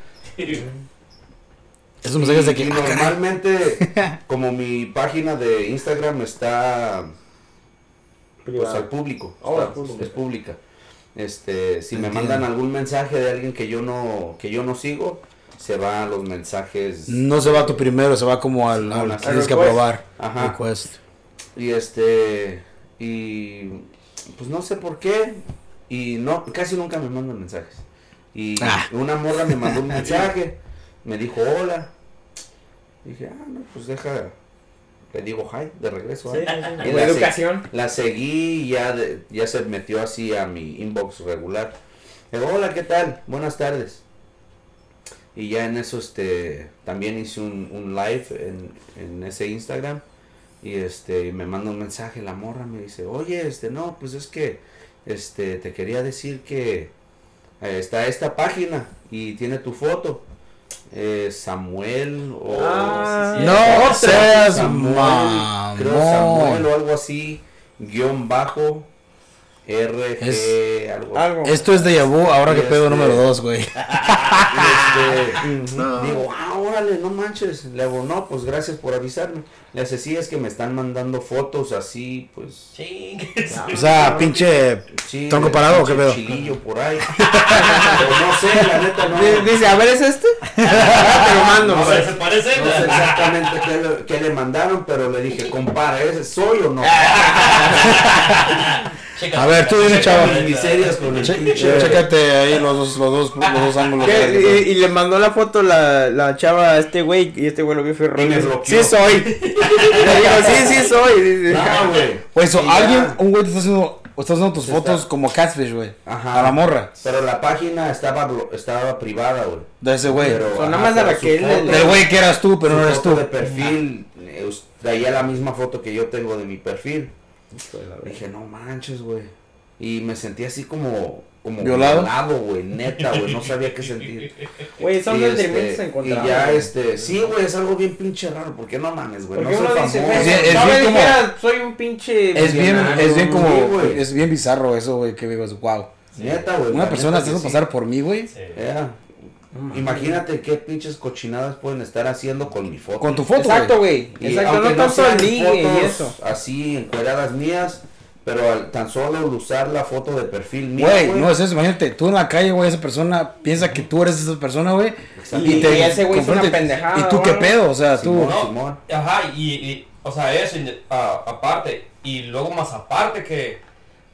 Esos mensajes de Y- que. y ah, caray. normalmente, como mi página de Instagram está pues, al público, Oh, está- público. es pública. Este, si me mandan algún mensaje de alguien que yo no que yo no sigo, se va a los mensajes. No se va tú primero, se va como al. al- Al tienes que aprobar. Ajá. Request. Y este y pues no sé por qué y no casi nunca me mandan mensajes. Y Ah. una morra me mandó un mensaje, me dijo hola. Dije, "Ah, no, pues deja le digo hi de regreso. Sí, ¿eh?". Y la se- educación. La seguí y ya, de- ya se metió así a mi inbox regular. Le digo, hola, ¿qué tal? Buenas tardes. Y ya en eso este también hice un, un live en, en ese Instagram. Y este me manda un mensaje la morra, me dice, oye, este no, pues es que este te quería decir que eh, está esta página y tiene tu foto. Eh, Samuel o Ah, sí, No seas Samuel, creo. Samuel o algo así, guion bajo, RG, Es- algo Algo. Esto es de vu, ahora que pedo este- número 2, güey. Este, Digo, ah, órale, no manches. Le hago, no, pues gracias por avisarme. Le hace, sí, es que me están mandando fotos así, pues. Chingues. O sea, pinche. Sí, ¿Tronco parado o qué pedo? Chilillo por ahí. Pero no sé, la neta no. Di- Dice, a ver, ¿es este? Te lo mando. No pues. sé, se parece. No sé exactamente qué le, qué le mandaron, pero le dije, compara, ¿ese soy o no? Checa. A ver, tú dime, chava. Mis miserias con el Che- pinche. Chécate ahí los dos, los dos, los dos ángulos. ¿Qué? Y, y le mandó la foto la, la chava a este güey y este güey lo vio ferrón. Y me bloqueó. Sí soy. Le digo, sí, sí soy. Dice, No, güey. So, ya. alguien, un güey te está haciendo, está haciendo tus fotos está. como catfish, güey. Ajá. A la morra. Pero la página estaba, estaba privada, güey. De ese güey. Pero, Son nada más foto- le- Del güey que eras tú, pero no eres tú. de perfil, eh, traía la misma foto que yo tengo de mi perfil. Dije, no manches, güey. Y me sentí así como, como ¿Violado? güey, neta, güey, no sabía qué sentir. Güey, son y, sentimientos este, y encontrados. ya, güey. este, sí, güey, es algo bien pinche raro, porque no mames, güey, no soy uno famoso. dice, güey, Es no bien me como- dijera, soy un pinche. Es bien, es bien Sí, como, güey. es bien bizarro eso, güey, que digas, wow. Neta, güey. Una persona se sí. pasar por mí, güey. Sí. Ya. Imagínate qué pinches cochinadas pueden estar haciendo con mi foto. Con tu foto, Exacto, güey. Y Exacto, no tanto el ligue y fotos eso. Así encueradas mías, pero al tan solo al usar la foto de perfil mía, Güey, no es eso, imagínate, tú en la calle, güey, esa persona piensa que tú eres esa persona, güey. Exacto. Y, y ese güey hizo una pendejada. ¿Y tú qué pedo? O sea, tú. Simón. No, Simón. Ajá, y, y, o sea, eso, y, ah, aparte, y luego más aparte que,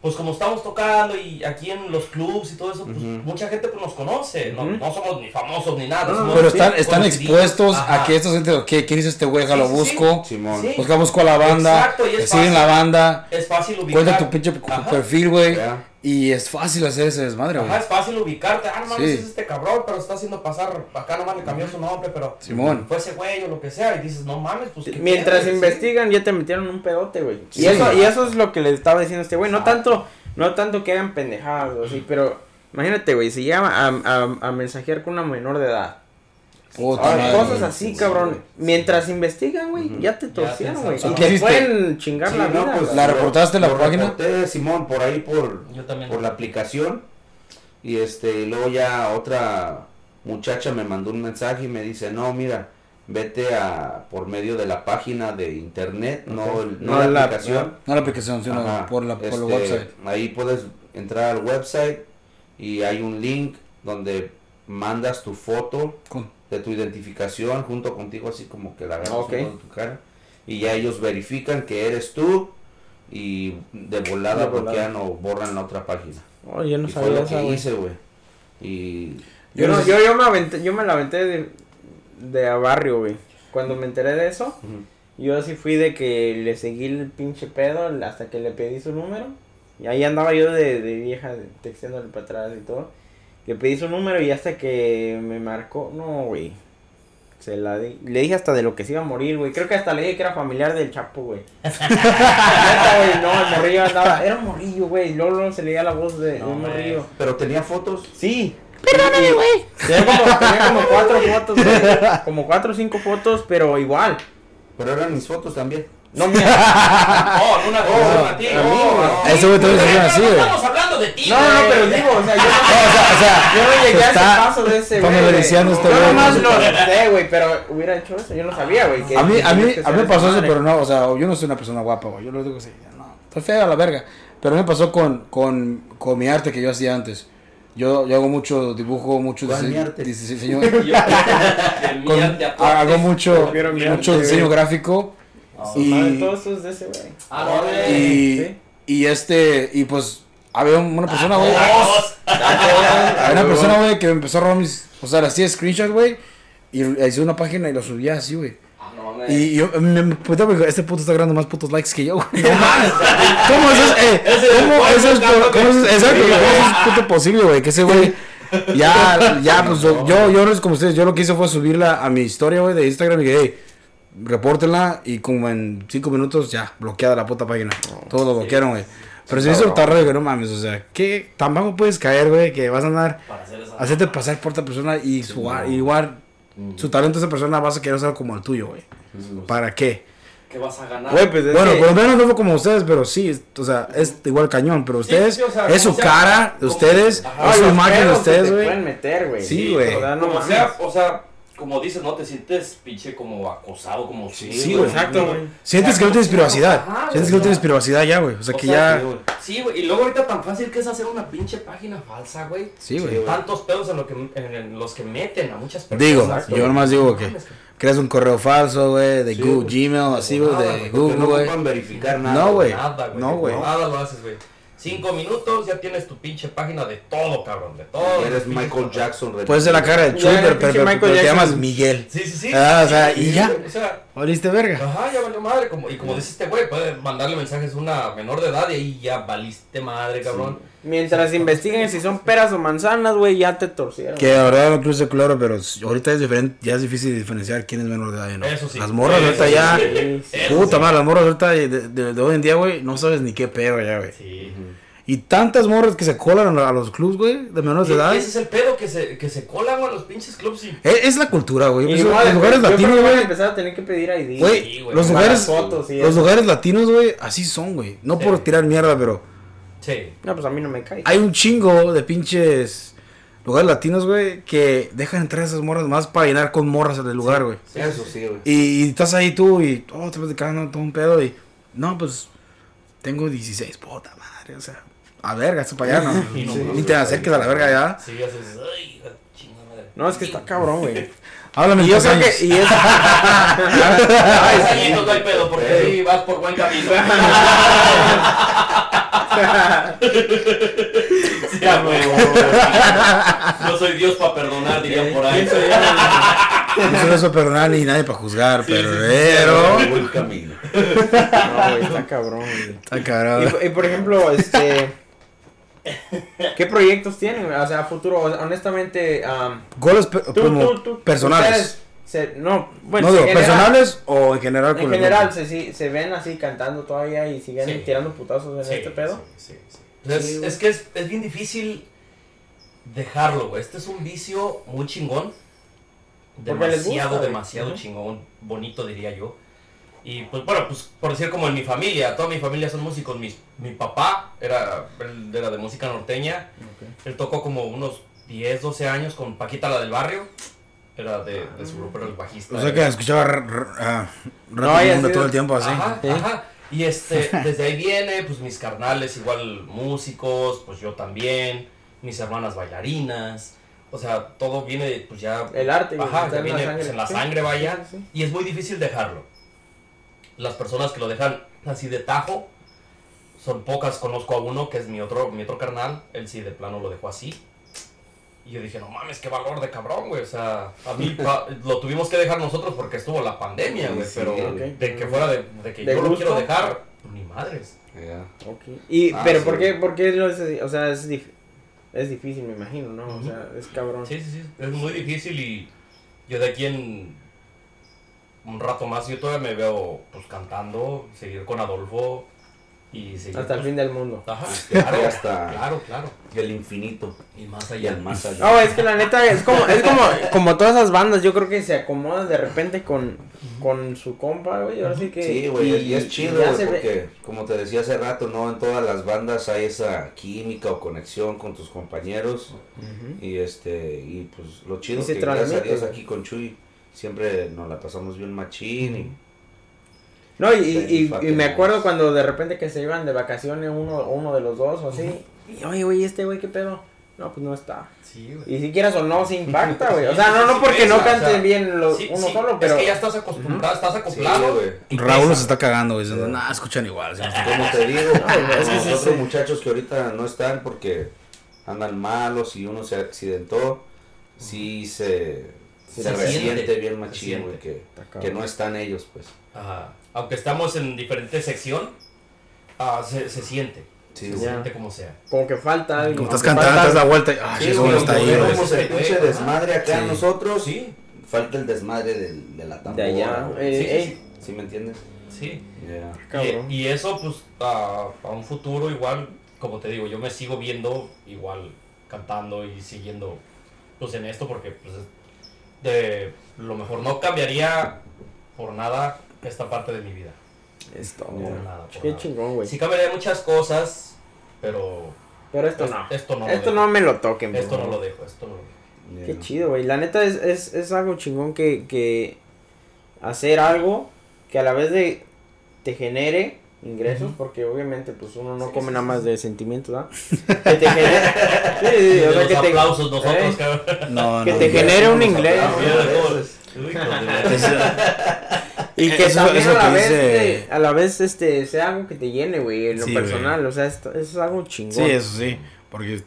pues como estamos tocando y aquí en los clubs y todo eso, pues Ujú. mucha gente pues nos conoce, no, Ujú. no somos ni famosos ni nada. No, Pero están, sí, están expuestos a que esta gente, ¿qué? ¿quién es este güey? Sí, sí, sí. busco. Simón. Sí. Busca, busco a la banda. Exacto, y es siguen fácil. la banda. Es fácil ubicar. Cuenta tu pinche Ajá. perfil, güey. Ya. Y es fácil hacer ese desmadre, güey. Ajá, es fácil ubicarte. Ah, no mames, Sí. es este cabrón, pero está haciendo pasar. Acá nomás le cambió su nombre, pero. Simón. Fue ese güey o lo que sea. Y dices, no mames, pues. ¿qué Mientras pedo? Sí. investigan, ya te metieron un pedote, güey. Sí. Y, eso, y eso es lo que le estaba diciendo este güey. No tanto, no tanto que hagan pendejadas o así, pero imagínate, güey, si llama a, a, a mensajear con una menor de edad. Puta madre, cosas así, sí, cabrón. Mientras investigan, güey, ya te torcieron, güey. Y ¿Qué te hiciste? pueden chingar Sí, la no, vida. pues, güey. ¿La reportaste la página? reporté, Simón, por ahí por, Yo también. por la aplicación. Y este, y luego ya otra muchacha me mandó un mensaje y me dice, no, mira, vete a por medio de la página de internet, no, el- no, No la, la- aplicación. No la aplicación, sino Ajá, por, la, por el este, website. Ahí puedes entrar al website y hay un link donde mandas tu foto Con- de tu identificación junto contigo, así como que la agarras Ok. en tu cara. Y ya ellos verifican que eres tú y de volada De volada. bloquean o borran la otra página. Oh, yo no y fue sabía lo esa, que hice, güey. Y Yo, no, yo, yo me aventé, yo me la aventé de, de a barrio, güey. Cuando me enteré de eso, yo así fui de que le seguí el pinche pedo hasta que le pedí su número. Y ahí andaba yo de, de vieja texteándole para atrás y todo. Le pedí su número y hasta que me marcó, no, güey. Se la di. Le dije hasta de lo que se iba a morir, güey. Creo que hasta le dije que era familiar del Chapo, güey. No, el morrillo andaba. Era un morrillo, güey. Luego, luego se leía la voz de, No, un morrillo. pero tenía fotos. Sí. Perdóname, güey. Tenía como, tenía como cuatro fotos, güey. Como cuatro o cinco fotos, pero igual. Pero eran mis fotos también. No, mira. Oh, una cosa oh. Ese güey también se Pero llama así, güey. De ti. No, no, pero digo, o sea, yo no, o sea, o sea, yo no llegué a ese está paso de ese güey. familiarizando güey. este Yo nomás lo sé, güey, pero hubiera hecho eso. Yo no sabía, güey. A mí, a mí, a mí me pasó eso, pero no, o sea, yo no soy una persona guapa, güey. Yo lo digo así, no, estoy fea a la verga. Pero a mí me pasó con, con, con mi arte que yo hacía antes. Yo, yo hago mucho dibujo, mucho diseño. Con- hago mucho, mucho diseño gráfico. Ah, madre, Y, todo eso es de ese güey. Ah, y, Sí. y este, y pues, había una persona, güey. Había una persona, güey, que me empezó a robar mis. O sea, le hacía screenshots, güey. Y hice una página y lo subía así, güey. Ah, no. Y yo, me, me, este puto está grabando más putos likes que yo, güey. No mames. ¿Cómo eso es? Eh, ¿Cómo eso es? ¿Cómo eso es? Exacto, ¿cómo eso es puto posible, güey? Que ese güey. Ya, ya, pues yo, yo, yo no es como ustedes. Yo lo que hice fue subirla a mi historia, güey, de Instagram y que, hey, repórtenla. Y como en cinco minutos, ya, bloqueada la puta página. Todos lo bloquearon, güey. Pero me hizo tan raro que no mames, o sea, ¿qué tan bajo puedes caer, güey? Que vas a andar Para hacer esa. hacerte pasar por otra persona y su, igual su talento esa persona vas a querer usar como el tuyo, güey. ¿Para qué? ¿Qué vas a ganar? Güey, pues es Bueno, que- por lo menos no fue como ustedes, pero sí, es- o sea, es igual cañón, pero ustedes, sí, o sea, es su cara de como- ustedes, Ajá. es su imagen de que ustedes, te güey. pueden meter, güey. Sí, güey. O no sea, o sea, como dices, ¿no? Te sientes pinche como acosado, como sí, güey. Exacto, güey. Sientes que no tienes privacidad. Ajá, Sientes que no tienes privacidad ya, güey. O sea, O que sea, ya. Sí, güey. Sí, güey. Y luego ahorita tan fácil que es hacer una pinche página falsa, güey. Sí, Sí, güey. Tantos pedos en, lo que, en, en los que meten a muchas personas. Digo, yo nomás digo que creas un correo falso, güey, de Sí, Google, güey. Gmail, así, güey, de Google, no güey. ocupan verificar nada. No, güey. Nada, güey. No, güey. Nada lo haces, güey. Cinco minutos, ya tienes tu pinche página de todo, cabrón. De todo. Eres Pinche Michael. Jackson. Puedes ser la cara de Chuy, eres pero, pero- Michael pero te llamas Miguel. Sí, sí, sí. Ah, o sea, y ya. O sea, ¿Oliste verga? Ajá, ya valió madre. Como, y como dice este güey, puede mandarle mensajes a una menor de edad y ahí ya valiste madre, cabrón. Mientras investiguen si son peras o manzanas, güey, ya te torcieron. Que la verdad no cruce claro, pero ahorita es diferente, ya es difícil diferenciar quién es menor de edad y no. Eso sí. Las morras Eso ahorita sí. ya. Sí, sí. Eso Puta sí. madre, las morras ahorita de, de- de hoy en día, güey, no sabes ni qué pedo ya, güey. Sí. Y tantas morras que se colan a los clubs, güey, de menores de Y edad. ese es el pedo que se, que se colan güey, a los pinches clubs y. Es, es la cultura, güey. Los lugares latinos, güey. empezar a tener que pedir ID. Güey, Sí, güey. los lugares, fotos y los lugares latinos, güey, así son, güey. No Sí. por tirar mierda, pero Sí. No, pues a mí no me cae. hay un chingo de pinches lugares latinos, güey, que dejan entrar a esas morras más para llenar con morras del lugar, güey. Eso sí, güey. Y, y estás ahí tú y, oh, te platicando todo un pedo y, no, pues, tengo 16, puta madre, o sea, a verga, esto para allá, ¿no? Sí, no, Ni te acerques a la verga ya. Sí, haces. Ay, la chingada madre. No, es que está cabrón, güey. Háblame Y yo creo años. que, y es, Ay, no hay pedo, porque sí vas por buen camino. Sí. No soy Dios para perdonar, dirían por ahí. No soy eso perdonar ni nadie para juzgar, Sí, sí, pero, sí, pero, Buen camino. no, güey, está cabrón, güey. está cabrón. Y, y, por ejemplo, este, ¿qué proyectos tienen? O sea, a futuro, honestamente, am, Goles pe- tú, como tú, tú, personales. se- no, bueno, no digo, en general- personales o en general En con general, se, sí, se ven así cantando todavía y siguen Sí. tirando putazos en Sí, este pedo. sí, sí, sí. Es, Sí, güey. es que es, es bien difícil dejarlo, güey. Este es un vicio muy chingón. Demasiado, demasiado chingón. Bonito, diría yo. Y pues bueno, pues por decir como en mi familia, toda mi familia son músicos. Mi, mi papá era, él era de música norteña. Él tocó como unos 10, 12 años con Paquita la del barrio. Era de, de su grupo, era el bajista. O sea que escuchaba r- ah, rap No, todo el tiempo así. Ajá, ajá. Y este, desde ahí viene, pues mis carnales igual músicos, pues yo también, mis hermanas bailarinas, o sea, todo viene pues ya... El arte, Ajá, ya la viene sangre. pues, en la Sí. sangre, vaya, Sí, sí. y es muy difícil dejarlo. Las personas que lo dejan así de tajo, son pocas, conozco a uno que es mi otro, mi otro carnal, él sí de plano lo dejó así. Y yo dije, no mames, qué valor de cabrón, güey. O sea, a mí pa- lo tuvimos que dejar nosotros porque estuvo la pandemia, güey. Sí, pero ok. de que fuera de, de que ¿De yo lo gusto? quiero dejar, ni madres. Ya. Ok. Y, Ah, pero sí, ¿por qué, por qué lo es así? O sea, es, dif- es difícil, me imagino, ¿no? O Ujú. sea, es cabrón. Sí, sí, sí. Es muy difícil y yo de aquí en un rato más yo todavía me veo pues cantando, seguir con Adolfo y seguir Hasta el pues, fin del mundo. Ajá, claro, hasta- claro, claro. Y el infinito. Y más Y allá. el más allá. No, es que la neta es como, es como, como todas esas bandas, yo creo que se acomodan de repente con, con su compa, güey. Ahora sí que. Sí, güey, y, es chido, ya güey, se ve- porque como te decía hace rato, no en todas las bandas hay esa química o conexión con tus compañeros y este y pues lo chido Y se que gracias a Dios aquí con Chuy siempre nos la pasamos bien machín y No, y, y, me acuerdo cuando de repente que se iban de vacaciones uno, uno de los dos o así. Y oye, güey, este güey, ¿qué pedo? No, pues no está. Sí, güey. Y si quieras o no, se impacta, güey. O sea, no, no porque no o sea, canten bien los, Sí, uno sí, solo, pero. Es que ya estás acostumbrado, estás acoplado. güey. Raúl se está cagando, güey, diciendo, nah, escuchan igual. no sé". Como te digo, es que otros sí. muchachos que ahorita no están porque andan malos y uno se accidentó, sí se, se se resiente siente, bien machín, güey, que, que no están ellos, pues. Ajá. Aunque estamos en diferente sección, ah, se, se siente. Sí, se siente como sea. Como que falta alguien. Como estás cantando, das la vuelta y, ah, Sí, eso no está ahí, vemos el pinche desmadre acá Sí. nosotros, Sí, falta el desmadre del- de, la tambora. De allá. Eh, Sí, sí, eh, ¿Sí me entiendes? sí. Cabrón. Y, y eso, pues, a, a un futuro igual, como te digo, yo me sigo viendo igual cantando y siguiendo, pues, en esto porque, pues, es- de lo mejor. No cambiaría por nada esta parte de mi vida. Es todo. Por nada, por Qué nada. chingón, güey. Sí cambiaría muchas cosas, pero Pero esto no. esto no, Esto lo no me lo toquen, Esto no favor. lo dejo, esto no lo dejo. Qué chido, güey. La neta es, es, es algo chingón que, que hacer algo que a la vez de te genere ingresos, porque obviamente pues uno no Sí, come sí, nada sí, más de sentimientos, ¿ah? Que te genere... Sí, sí, sí, De o sea, que te... aplausos nosotros, ¿eh? cabrón. No, Que no. te genere un inglés. Y que Eso- también eso a la que vez, dice- este, a la vez este sea algo que te llene, güey, en lo Sí, personal, o sea, esto, eso es algo chingón. Sí, eso sí. Porque.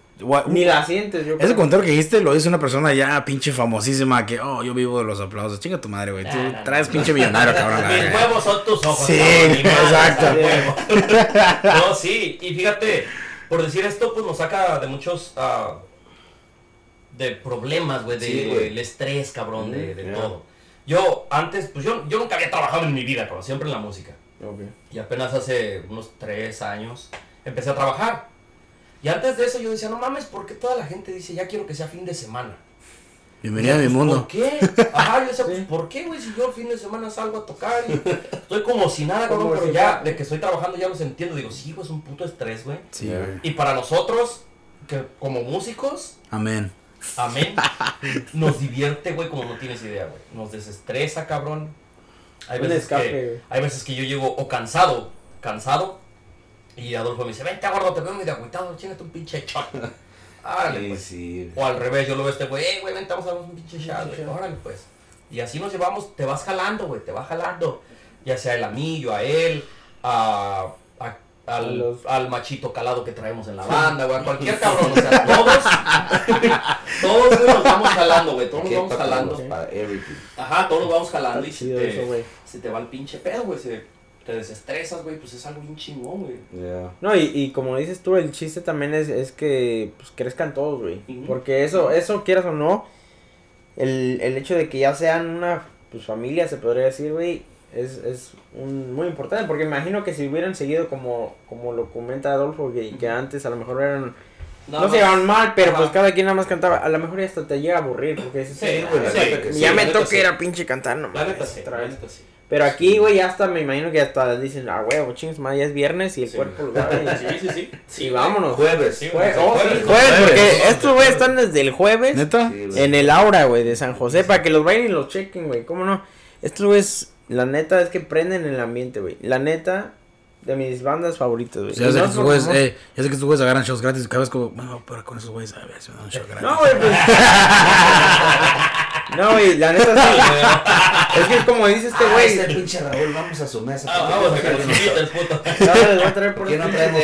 Ni la sientes, yo Ese creo. comentario que dijiste lo dice una persona ya pinche famosísima que, oh, yo vivo de los aplausos. Chinga tu madre, güey. Tú traes pinche millonario, cabrón. Mis huevos son tus ojos. Sí, cabrón, exacto. huevo. No, sí, y fíjate, por decir esto, pues nos saca de muchos ah, de problemas, güey, Sí, güey. del estrés, cabrón, de, todo. Yo antes, pues yo, yo nunca había trabajado en mi vida, cabrón, siempre en la música. Y apenas hace unos tres años empecé a trabajar. Y antes de eso yo decía, no mames, ¿por qué toda la gente dice, ya quiero que sea fin de semana? Bienvenida a mi mundo. ¿Por qué? Ajá, yo decía, pues. ¿por qué, güey? Si yo el fin de semana salgo a tocar y estoy como si nada, cabrón, Como pero ya de que estoy trabajando ya los entiendo. Digo, sí, güey, es un puto estrés, güey. Sí, güey. Y para nosotros, que como músicos, Amén. amén, nos divierte, güey, como no tienes idea, güey. Nos desestresa, cabrón. Hay veces, escape, que, hay veces que yo llego o cansado, cansado, y Adolfo me dice, vente, gordo, te veo medio agüitado, chingate un pinche shot. Árale, Sí, pues. sí. O al revés, yo lo veo a este güey, eh, güey, vente, vamos a darnos un pinche shot, güey. Órale, pues. Y así nos llevamos, te vas jalando, güey, te vas jalando. Ya sea él a mí, yo a él, a, al, los- al machito calado que traemos en la banda, güey, a cualquier cabrón. O sea, todos, todos güey, nos vamos jalando, güey, todos nos vamos jalando. todos, para everything. Ajá, todos nos vamos jalando y se te, eso, güey. se te va el pinche pedo, güey, se te desestresas, güey, pues es algo bien chingón, güey. Yeah. No, y, y como dices tú, el chiste también es, es que pues, crezcan todos, güey. Porque eso, eso quieras o no, el, el hecho de que ya sean una pues, familia, se podría decir, güey, es, es un, muy importante. Porque imagino que si hubieran seguido como, como lo comenta Adolfo, que, que antes a lo mejor eran... Nada no se llevaban mal, pero Ajá. pues cada quien nada más cantaba. A lo mejor ya hasta te llega a aburrir, porque dices, Sí, "Ah, güey, la sí, ya me toca ir a pinche cantar, no La neta mames, sí, otra la vez". neta sí. Pero aquí, güey, ya hasta me imagino que hasta dicen, ah, huevo, chingos, ma, ya es viernes y el Sí. cuerpo lo da. y- Sí, sí, sí. Sí, Y güey. vámonos. Jueves. Sí, Jue- güey, oh, sí, jueves, jueves, porque jueves. estos güeyes están desde el jueves ¿Neta? Güey. en el aura, güey, de San José, para que los vayan y los chequen, güey, ¿cómo no? Estos güeyes, la neta, es que prenden el ambiente, güey. La neta, de mis bandas favoritas, güey. Pues ya sé que por güeyes, eh, ya sé que estos güeyes agarran shows gratis. Cada vez como, bueno, pero con esos güeyes, a ver si me dan un show gratis. No, güey, pues. no, güey, la neta sí. es que como dice este Ah, güey, ese pinche Raúl, vamos a su mesa. Ah, vamos a que nos el puto. no, les voy a traer por ¿Por qué no traemos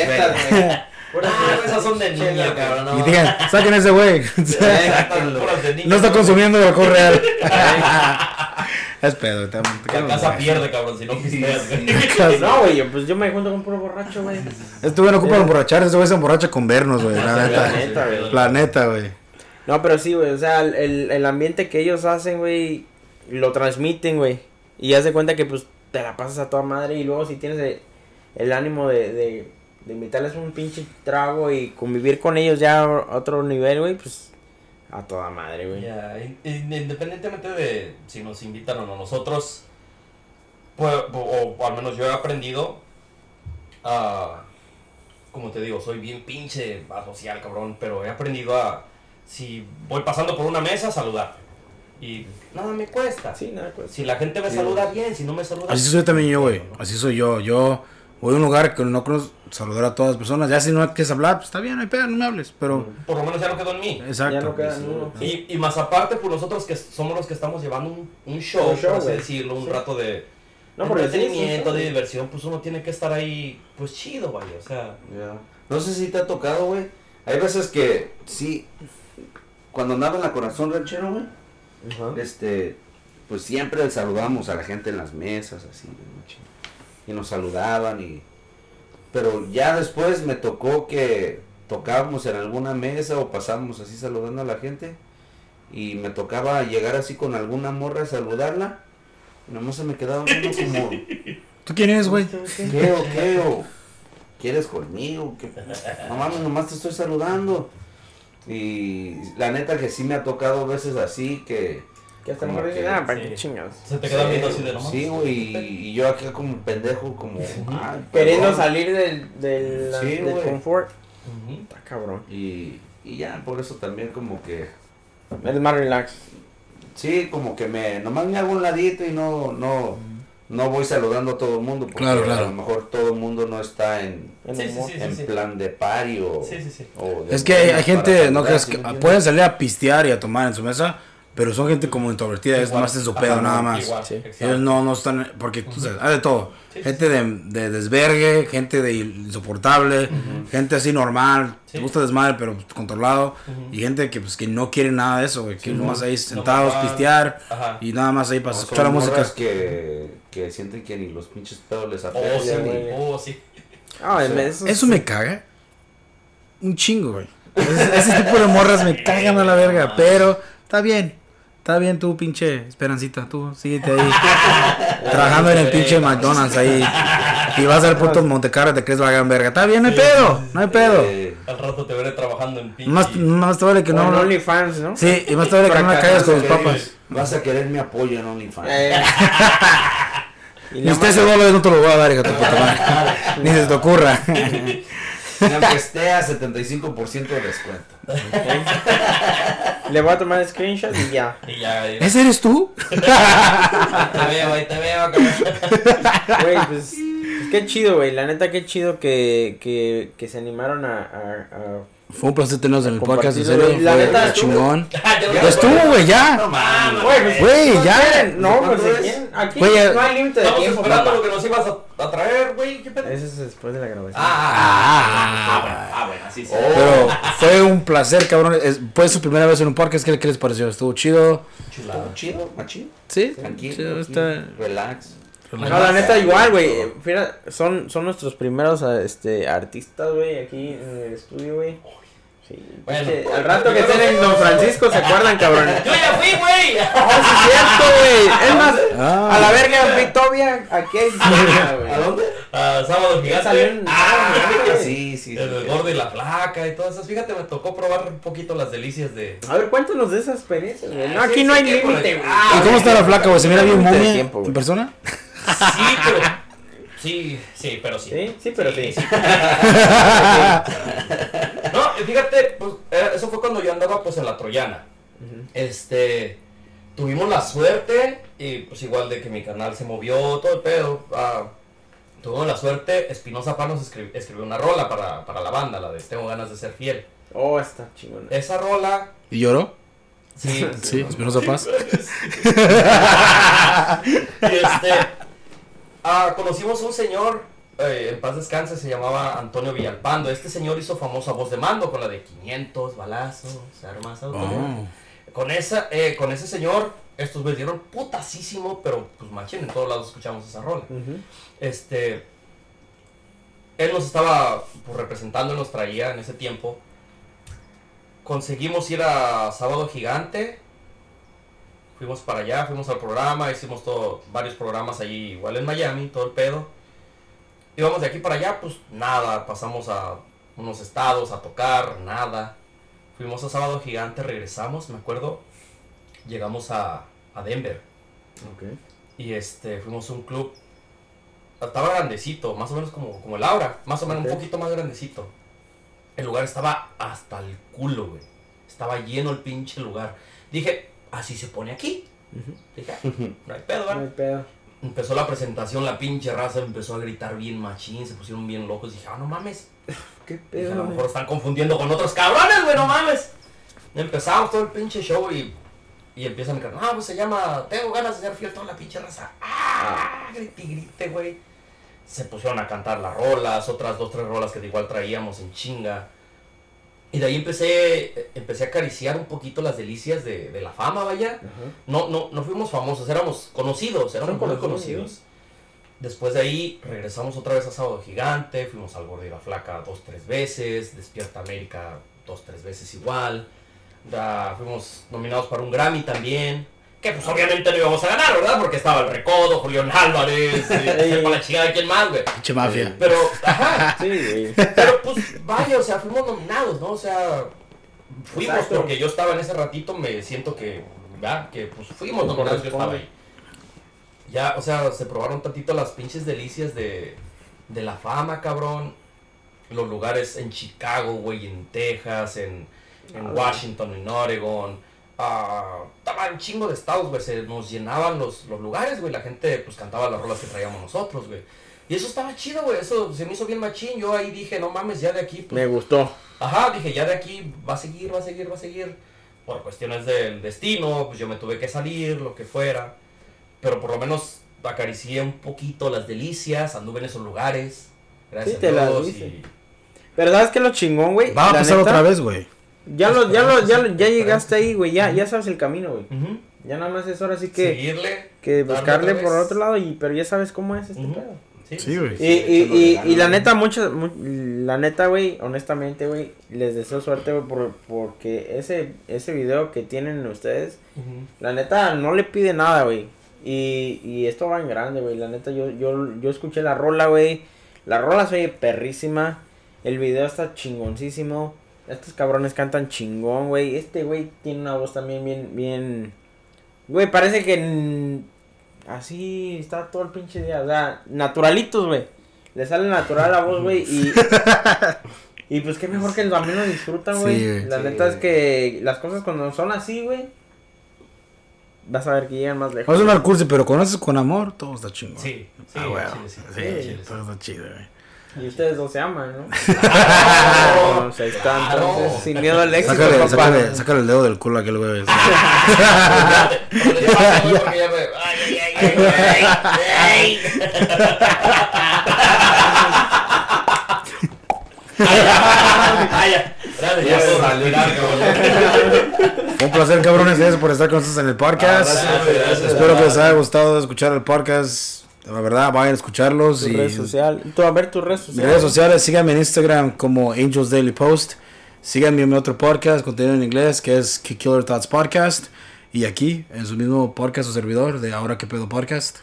Ah, esas son de niña, cabrón. Y digan, saquen ese güey. Puras no está consumiendo el alcohol real. es pedo, te, La casa pierde, cabrón, si no pisteas, güey. No, güey, yo- pues yo me junto con puro borracho, güey. Este güey no ocupa emborracharse, este güey se emborracha con vernos, güey. La La neta. neta, güey. La neta, güey. No, pero sí, güey, o sea, el- el, ambiente que ellos hacen, güey, lo transmiten, güey. Y haz de cuenta que, pues, te la pasas a toda madre y luego si tienes el, ánimo de, de, de invitarles un pinche trago y convivir con ellos ya a otro nivel, güey, pues, a toda madre, güey. Ya, in- in- independientemente de si nos invitan o no, nosotros, pues, o, o al menos yo he aprendido a, como te digo, soy bien pinche asocial, cabrón, pero he aprendido a, si voy pasando por una mesa, saludar. Y nada me cuesta. Sí, nada, pues. Si la gente me Sí. saluda bien, si no me saluda Así soy también yo, güey. Así soy yo. Yo voy a un lugar que no conozco, saludar a todas las personas. Ya si no quieres hablar, pues está bien, no hay pedo, no me hables. Pero, por lo menos ya no quedó en mí. exacto. Ya no queda ni uno. Y, y más aparte, pues nosotros que somos los que estamos llevando un, un show, Un show, por así güey. decirlo, un Sí. rato de No, entretenimiento, de diversión, pues uno tiene que estar ahí, pues chido, vaya, o sea. Ya. No sé si te ha tocado, güey. Hay veces que sí, cuando andaba en la corazón ranchero, güey, este, pues siempre saludamos a la gente en las mesas, así, y nos saludaban y, pero ya después me tocó que tocábamos en alguna mesa o pasábamos así saludando a la gente y me tocaba llegar así con alguna morra a saludarla, y nomás se me quedaba viendo como ¿Tú quién eres, güey? ¿Qué o qué o quieres conmigo? ¿Qué? No mames, nomás te estoy saludando. Y la neta que sí me ha tocado veces así que Que hasta mejor que- dicen, ah, ¿para sí. qué chingados? Se te quedan viendo así de nomás. Sí, güey, y, y yo acá como pendejo, como... ah, Queriendo perdón. salir del, del, Sí, del confort. Está cabrón. Y, y ya, por eso también como que... Eres más relax. Sí, como que me... Nomás me hago un ladito y no, no, no voy saludando a todo el mundo. Porque Claro, claro. a lo mejor todo el mundo no está en, En Sí, sí, humor. sí. en plan de party o... Sí, sí, sí. o de Es que hay, gente, no creas ¿sí que pueden salir a pistear y a tomar en su mesa, pero son gente como introvertida, es Igual. más en su pedo nada más. Igual, Sí. exacto. Ellos no, no están, porque tú sabes, hay de todo. Sí, sí, gente de, de desvergue, gente de insoportable, gente así normal, Sí. te gusta desmadre pero controlado, Ujú. y gente que pues que no quiere nada de eso, güey, que Sí, nomás no. ahí sentados, pistear, Ajá. y nada más ahí para O escuchar la música. que, que sienten que ni los pinches pedos les Oh, afectan. sí, güey. oh, sí. Ah, O sea, eso, Eso me caga. Un chingo, güey. Ese, ese tipo de morras me cagan a la verga. Pero está bien. Está bien tú, pinche Esperancita. Tú, síguete ahí. trabajando en el pinche McDonald's ahí. Y vas al puto Montecarlo y te crees la gran verga. Está bien, no hay pedo. No hay pedo. Eh, Al rato te veré trabajando en pinche. Más, más te vale que no. OnlyFans, ¿no? Sí, y más te vale que no la caigas con tus papas. Vas a querer mi apoyo en OnlyFans. Eh. y la usted ese dólar no te lo voy a dar, hija puta madre. Ni se te ocurra. Aunque esté a 75% de descuento. Le voy a tomar screenshot y ya. Y ya, ahí ¿Ese eres tú? te veo, ahí te veo. Güey, pues, pues qué chido, güey. La neta, qué chido que, que, que se animaron a, a, a- Fue un placer tenerlos en el podcast, en serio. La Fue neta, chingón. Ah, ya estuvo, güey, ya. No mames. Güey, pues, Güey, ¿no ya. No, pues. Aquí no hay límite de Estamos tiempo, esperando papá. lo que nos ibas a, a traer, güey. ¿Qué pedo? Eso es después de la grabación. Ah, ah, ah, bueno, ah, bueno, así sí. Pero fue un placer, cabrón. Es- Fue su primera vez en un podcast. ¿Qué, qué les pareció? ¿Estuvo chido? Chulada. Estuvo chido, machín. Sí. Tranquilo. Está- Relax. No, la neta, igual, güey. Fíjate, son, son nuestros primeros este, artistas, güey, aquí en el estudio, güey. Sí. Bueno, pues, al rato que estén en Don Francisco, ¿se acuerdan, cabrón? Yo ya fui, güey. ¡Oh, sí es cierto, güey! Es más, Ah. a la verga, Victoria, aquí hay güey. ¿A dónde? Ah, sábado gigante. en- Ah, Ah, sí, sí. El sí. gordo y la flaca y todas esas. Fíjate, me tocó probar un poquito las delicias de. A ver, cuéntanos de esa experiencia, güey. No, Ah, aquí sí, no sí, hay ¿qué por límite, güey. Ah, ¿Y cómo está la flaca, güey? ¿Se mira bien momia en persona? Sí, pero. Sí, sí, pero sí. Sí, sí, pero sí. Y fíjate, pues eh, eso fue cuando yo andaba pues en la Troyana. Este, tuvimos la suerte y pues igual de que mi canal se movió, todo el pedo. ah, tuvimos la suerte, Espinosa Paz nos escri- escribió una rola para, para la banda, la de Tengo ganas de ser fiel. Oh, está chingón. Esa rola, ¿Y lloró? sí, Sí, Espinosa Paz. Y este, ah, conocimos un señor, eh, en paz descanse, se llamaba Antonio Villalpando. Este señor hizo famosa voz de mando con la de 500 balazos, armas autónomas. Oh. Con, esa, eh, con ese señor, estos güeyes dieron putasísimo, pero pues machín, en todos lados escuchamos esa rola. Este, él nos estaba pues, representando, nos traía en ese tiempo. Conseguimos ir a Sábado Gigante. Fuimos para allá, fuimos al programa, hicimos todo, varios programas allí, igual en Miami, todo el pedo. Íbamos de aquí para allá, pues nada, pasamos a unos estados a tocar, nada. Fuimos a Sábado Gigante, regresamos, me acuerdo, llegamos a, a Denver. Ok. Y este, fuimos a un club. Estaba grandecito, más o menos como, como el Aura, más o menos un poquito más grandecito. El lugar estaba hasta el culo, güey. Estaba lleno el pinche lugar. Dije, así se pone aquí. Dije, "Ah, no hay pedo, No hay ¿verdad?". pedo. Empezó la presentación, la pinche raza empezó a gritar bien machín, se pusieron bien locos. Dije, ah, no mames. ¿Qué Dije, a pedo, lo mejor están confundiendo con otros cabrones, güey, no mames. Empezamos todo el pinche show y, y empiezan a gritar, ah, pues se llama, tengo ganas de ser fiel toda la pinche raza. Ah, grite y grite, güey. Se pusieron a cantar las rolas, otras dos, tres rolas que igual traíamos en chinga. Y de ahí empecé, empecé a acariciar un poquito las delicias de, de la fama, vaya. Ajá. No, no, no fuimos famosos, éramos conocidos, éramos muy conocidos. Después de ahí regresamos otra vez a Sábado Gigante, fuimos al Gordo y la Flaca dos, tres veces, Despierta América dos, tres veces igual. Da- fuimos nominados para un Grammy también. Que pues obviamente no íbamos a ganar, ¿verdad? Porque estaba el Recodo, Julián Álvarez, eh, sepa la chingada de quién más, güey. Pinche mafia. Pero, ajá, Sí, güey. pero pues vaya, o sea, fuimos nominados, ¿no? O sea, fuimos Exacto. porque yo estaba en ese ratito, me siento que ¿verdad? Que pues fuimos nominados, yo estaba ahí. Ya, o sea, se probaron tantito las pinches delicias de, de la fama, cabrón. Los lugares en Chicago, güey, en Texas, en, en Washington, en Oregon. Ah, estaba un chingo de estados, güey. Se nos llenaban los, los lugares, güey. La gente, pues, cantaba las rolas que traíamos nosotros, güey. Y eso estaba chido, güey. Eso se me hizo bien machín. Yo ahí dije, no mames, ya de aquí, pues, Me gustó. Ajá, dije, ya de aquí va a seguir, va a seguir, va a seguir. Por cuestiones del destino, pues yo me tuve que salir, lo que fuera. Pero por lo menos acaricié un poquito las delicias, anduve en esos lugares. Gracias Sí, te a las Dios. dice. y- Pero ¿sabes qué es lo chingón, güey? Va a pasar neta, otra vez, güey. Ya lo, ya lo, ya, lo- ya llegaste ahí, güey. Ya, ya sabes el camino, güey. Ya nada más es ahora sí que, Seguirle. que buscarle por otro lado, y pero ya sabes cómo es este pedo. Sí, Sí, güey. Y, y, y, y la neta, muchas, mu- la neta, güey, honestamente, güey, les deseo suerte, güey, por, porque ese, ese video que tienen ustedes, la neta, no le pide nada, güey. Y, y esto va en grande, güey. La neta, yo, yo, yo escuché la rola, güey. La rola se oye perrísima. El video está chingoncísimo. Estos cabrones cantan chingón, güey. Este güey tiene una voz también bien, bien... Güey, parece que... Así está todo el pinche día. O sea, naturalitos, güey. Le sale natural la voz, güey. Y... Y pues qué mejor que también lo disfrutan, güey. Sí, la Sí. neta es que las cosas cuando son así, güey. Vas a ver que llegan más lejos. Va a sonar cursi, pero con eso con amor, todo está chingón. Sí, sí, Ah, sí, sí, Sí, sí, sí, sí. todo está chido, güey. Y ustedes dos se aman, ¿no? Claro. o sea, están Claro. entonces sin miedo al éxito, Sácale, papá. sácale, sácale el dedo del culo a aquel güey. Un placer, cabrones, gracias por estar con nosotros en el podcast. Ah, gracias, gracias. Espero que les haya gustado escuchar el podcast. La verdad, vayan a escucharlos. Tu y red social. Tú, a ver tu red Mis social. redes sociales, síganme en Instagram como Angels Daily Post. Síganme en mi otro podcast, contenido en inglés, que es Kick Killer Thoughts Podcast. Y aquí, en su mismo podcast o servidor de Ahora que pedo podcast.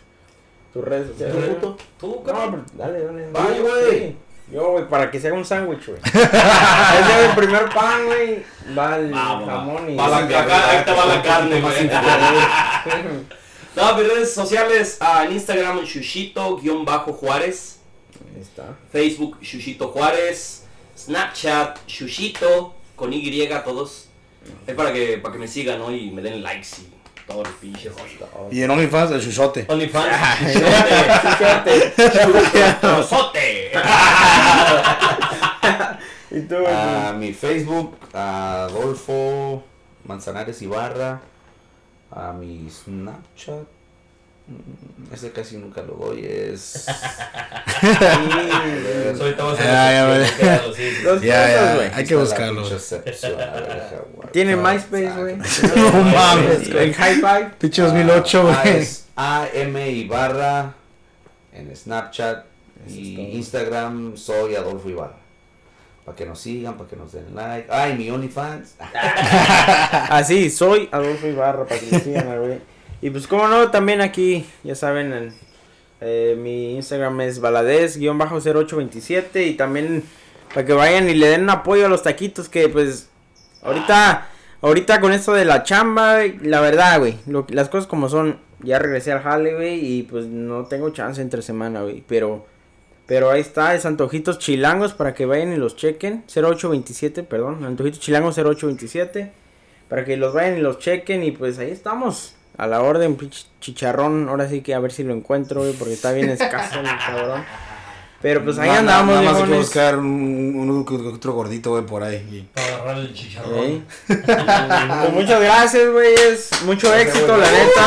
Tu red social. Tú, cabrón. dale, dale. Sí, güey. sí. Yo, güey, para que se haga un sándwich, güey. Ese el primer pan, güey. Va el jamón y... va la- acá- ahí te va la carne, güey. No, mis redes sociales, ah, en Instagram, Shushito-Juárez. Ahí está. Facebook, Shushito Juárez. Snapchat, Shushito, con Y todos. Es para que, para que me sigan, ¿no? Y me den likes y todo el pinche. Y en OnlyFans, el chuchote. OnlyFans, Fíjate. Shushitote. Y tú, güey. A mi Facebook, a Adolfo Manzanares Ibarra, a mi Snapchat, mm, ese casi nunca lo doy, es... Güey. hay que buscarlo. Tiene MySpace, güey. No mames, El Hi-Fi. Pinche 2008, Ah, güey. es AM Ibarra en Snapchat y. Instagram soy Adolfo Ibarra. Para que nos sigan, para que nos den like. Ay, mi OnlyFans. Así, Ah, soy Adolfo Ibarra, para que me sigan, güey. Y pues, como no, también aquí, ya saben, en, eh, mi Instagram es baladez-0827. Y también para que vayan y le den apoyo a los taquitos, que pues, ahorita, ahorita con esto de la chamba, la verdad, güey, las cosas como son, ya regresé al jale, güey, y pues no tengo chance entre semana, güey, pero... Pero ahí está, es Antojitos Chilangos para que vayan y los chequen. 0827, perdón. Antojitos Chilangos 0827. Para que los vayan y los chequen. Y pues ahí estamos. A la orden, chicharrón. Ahora sí que a ver si lo encuentro. Porque está bien escaso el cabrón. Pero pues ahí Nada- andamos, Nada más hay que buscar un, un- un- otro gordito, güey, por ahí. Para agarrar el chicharrón. Ey. Pues muchas gracias, güey. Mucho éxito, la neta.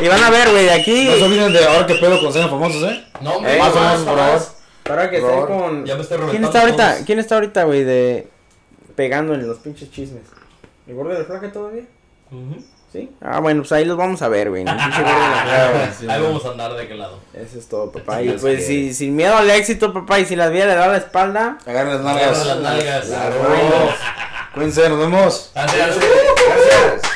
Y van a ver, güey, de aquí. No se olviden de ahora que pedo con sean famosos, ¿eh? No, Ey, más menos, por favor. Para que Por esté favor. con. Ya me estoy ¿Quién está ahorita? todos. ¿Quién está ahorita, güey, de. pegando en los pinches chismes? ¿El gordo del flaque todavía? Ujú. ¿Sí? Ah, bueno, pues ahí los vamos a ver, güey. de la. Sí, Ahí vamos a andar de aquel lado. Eso es todo, papá. Y es pues si, sin miedo al éxito, papá, y si la vida le da la espalda, Agarren las Agarra nalgas. las nalgas. Cuídense, nos vemos. Gracias. Gracias.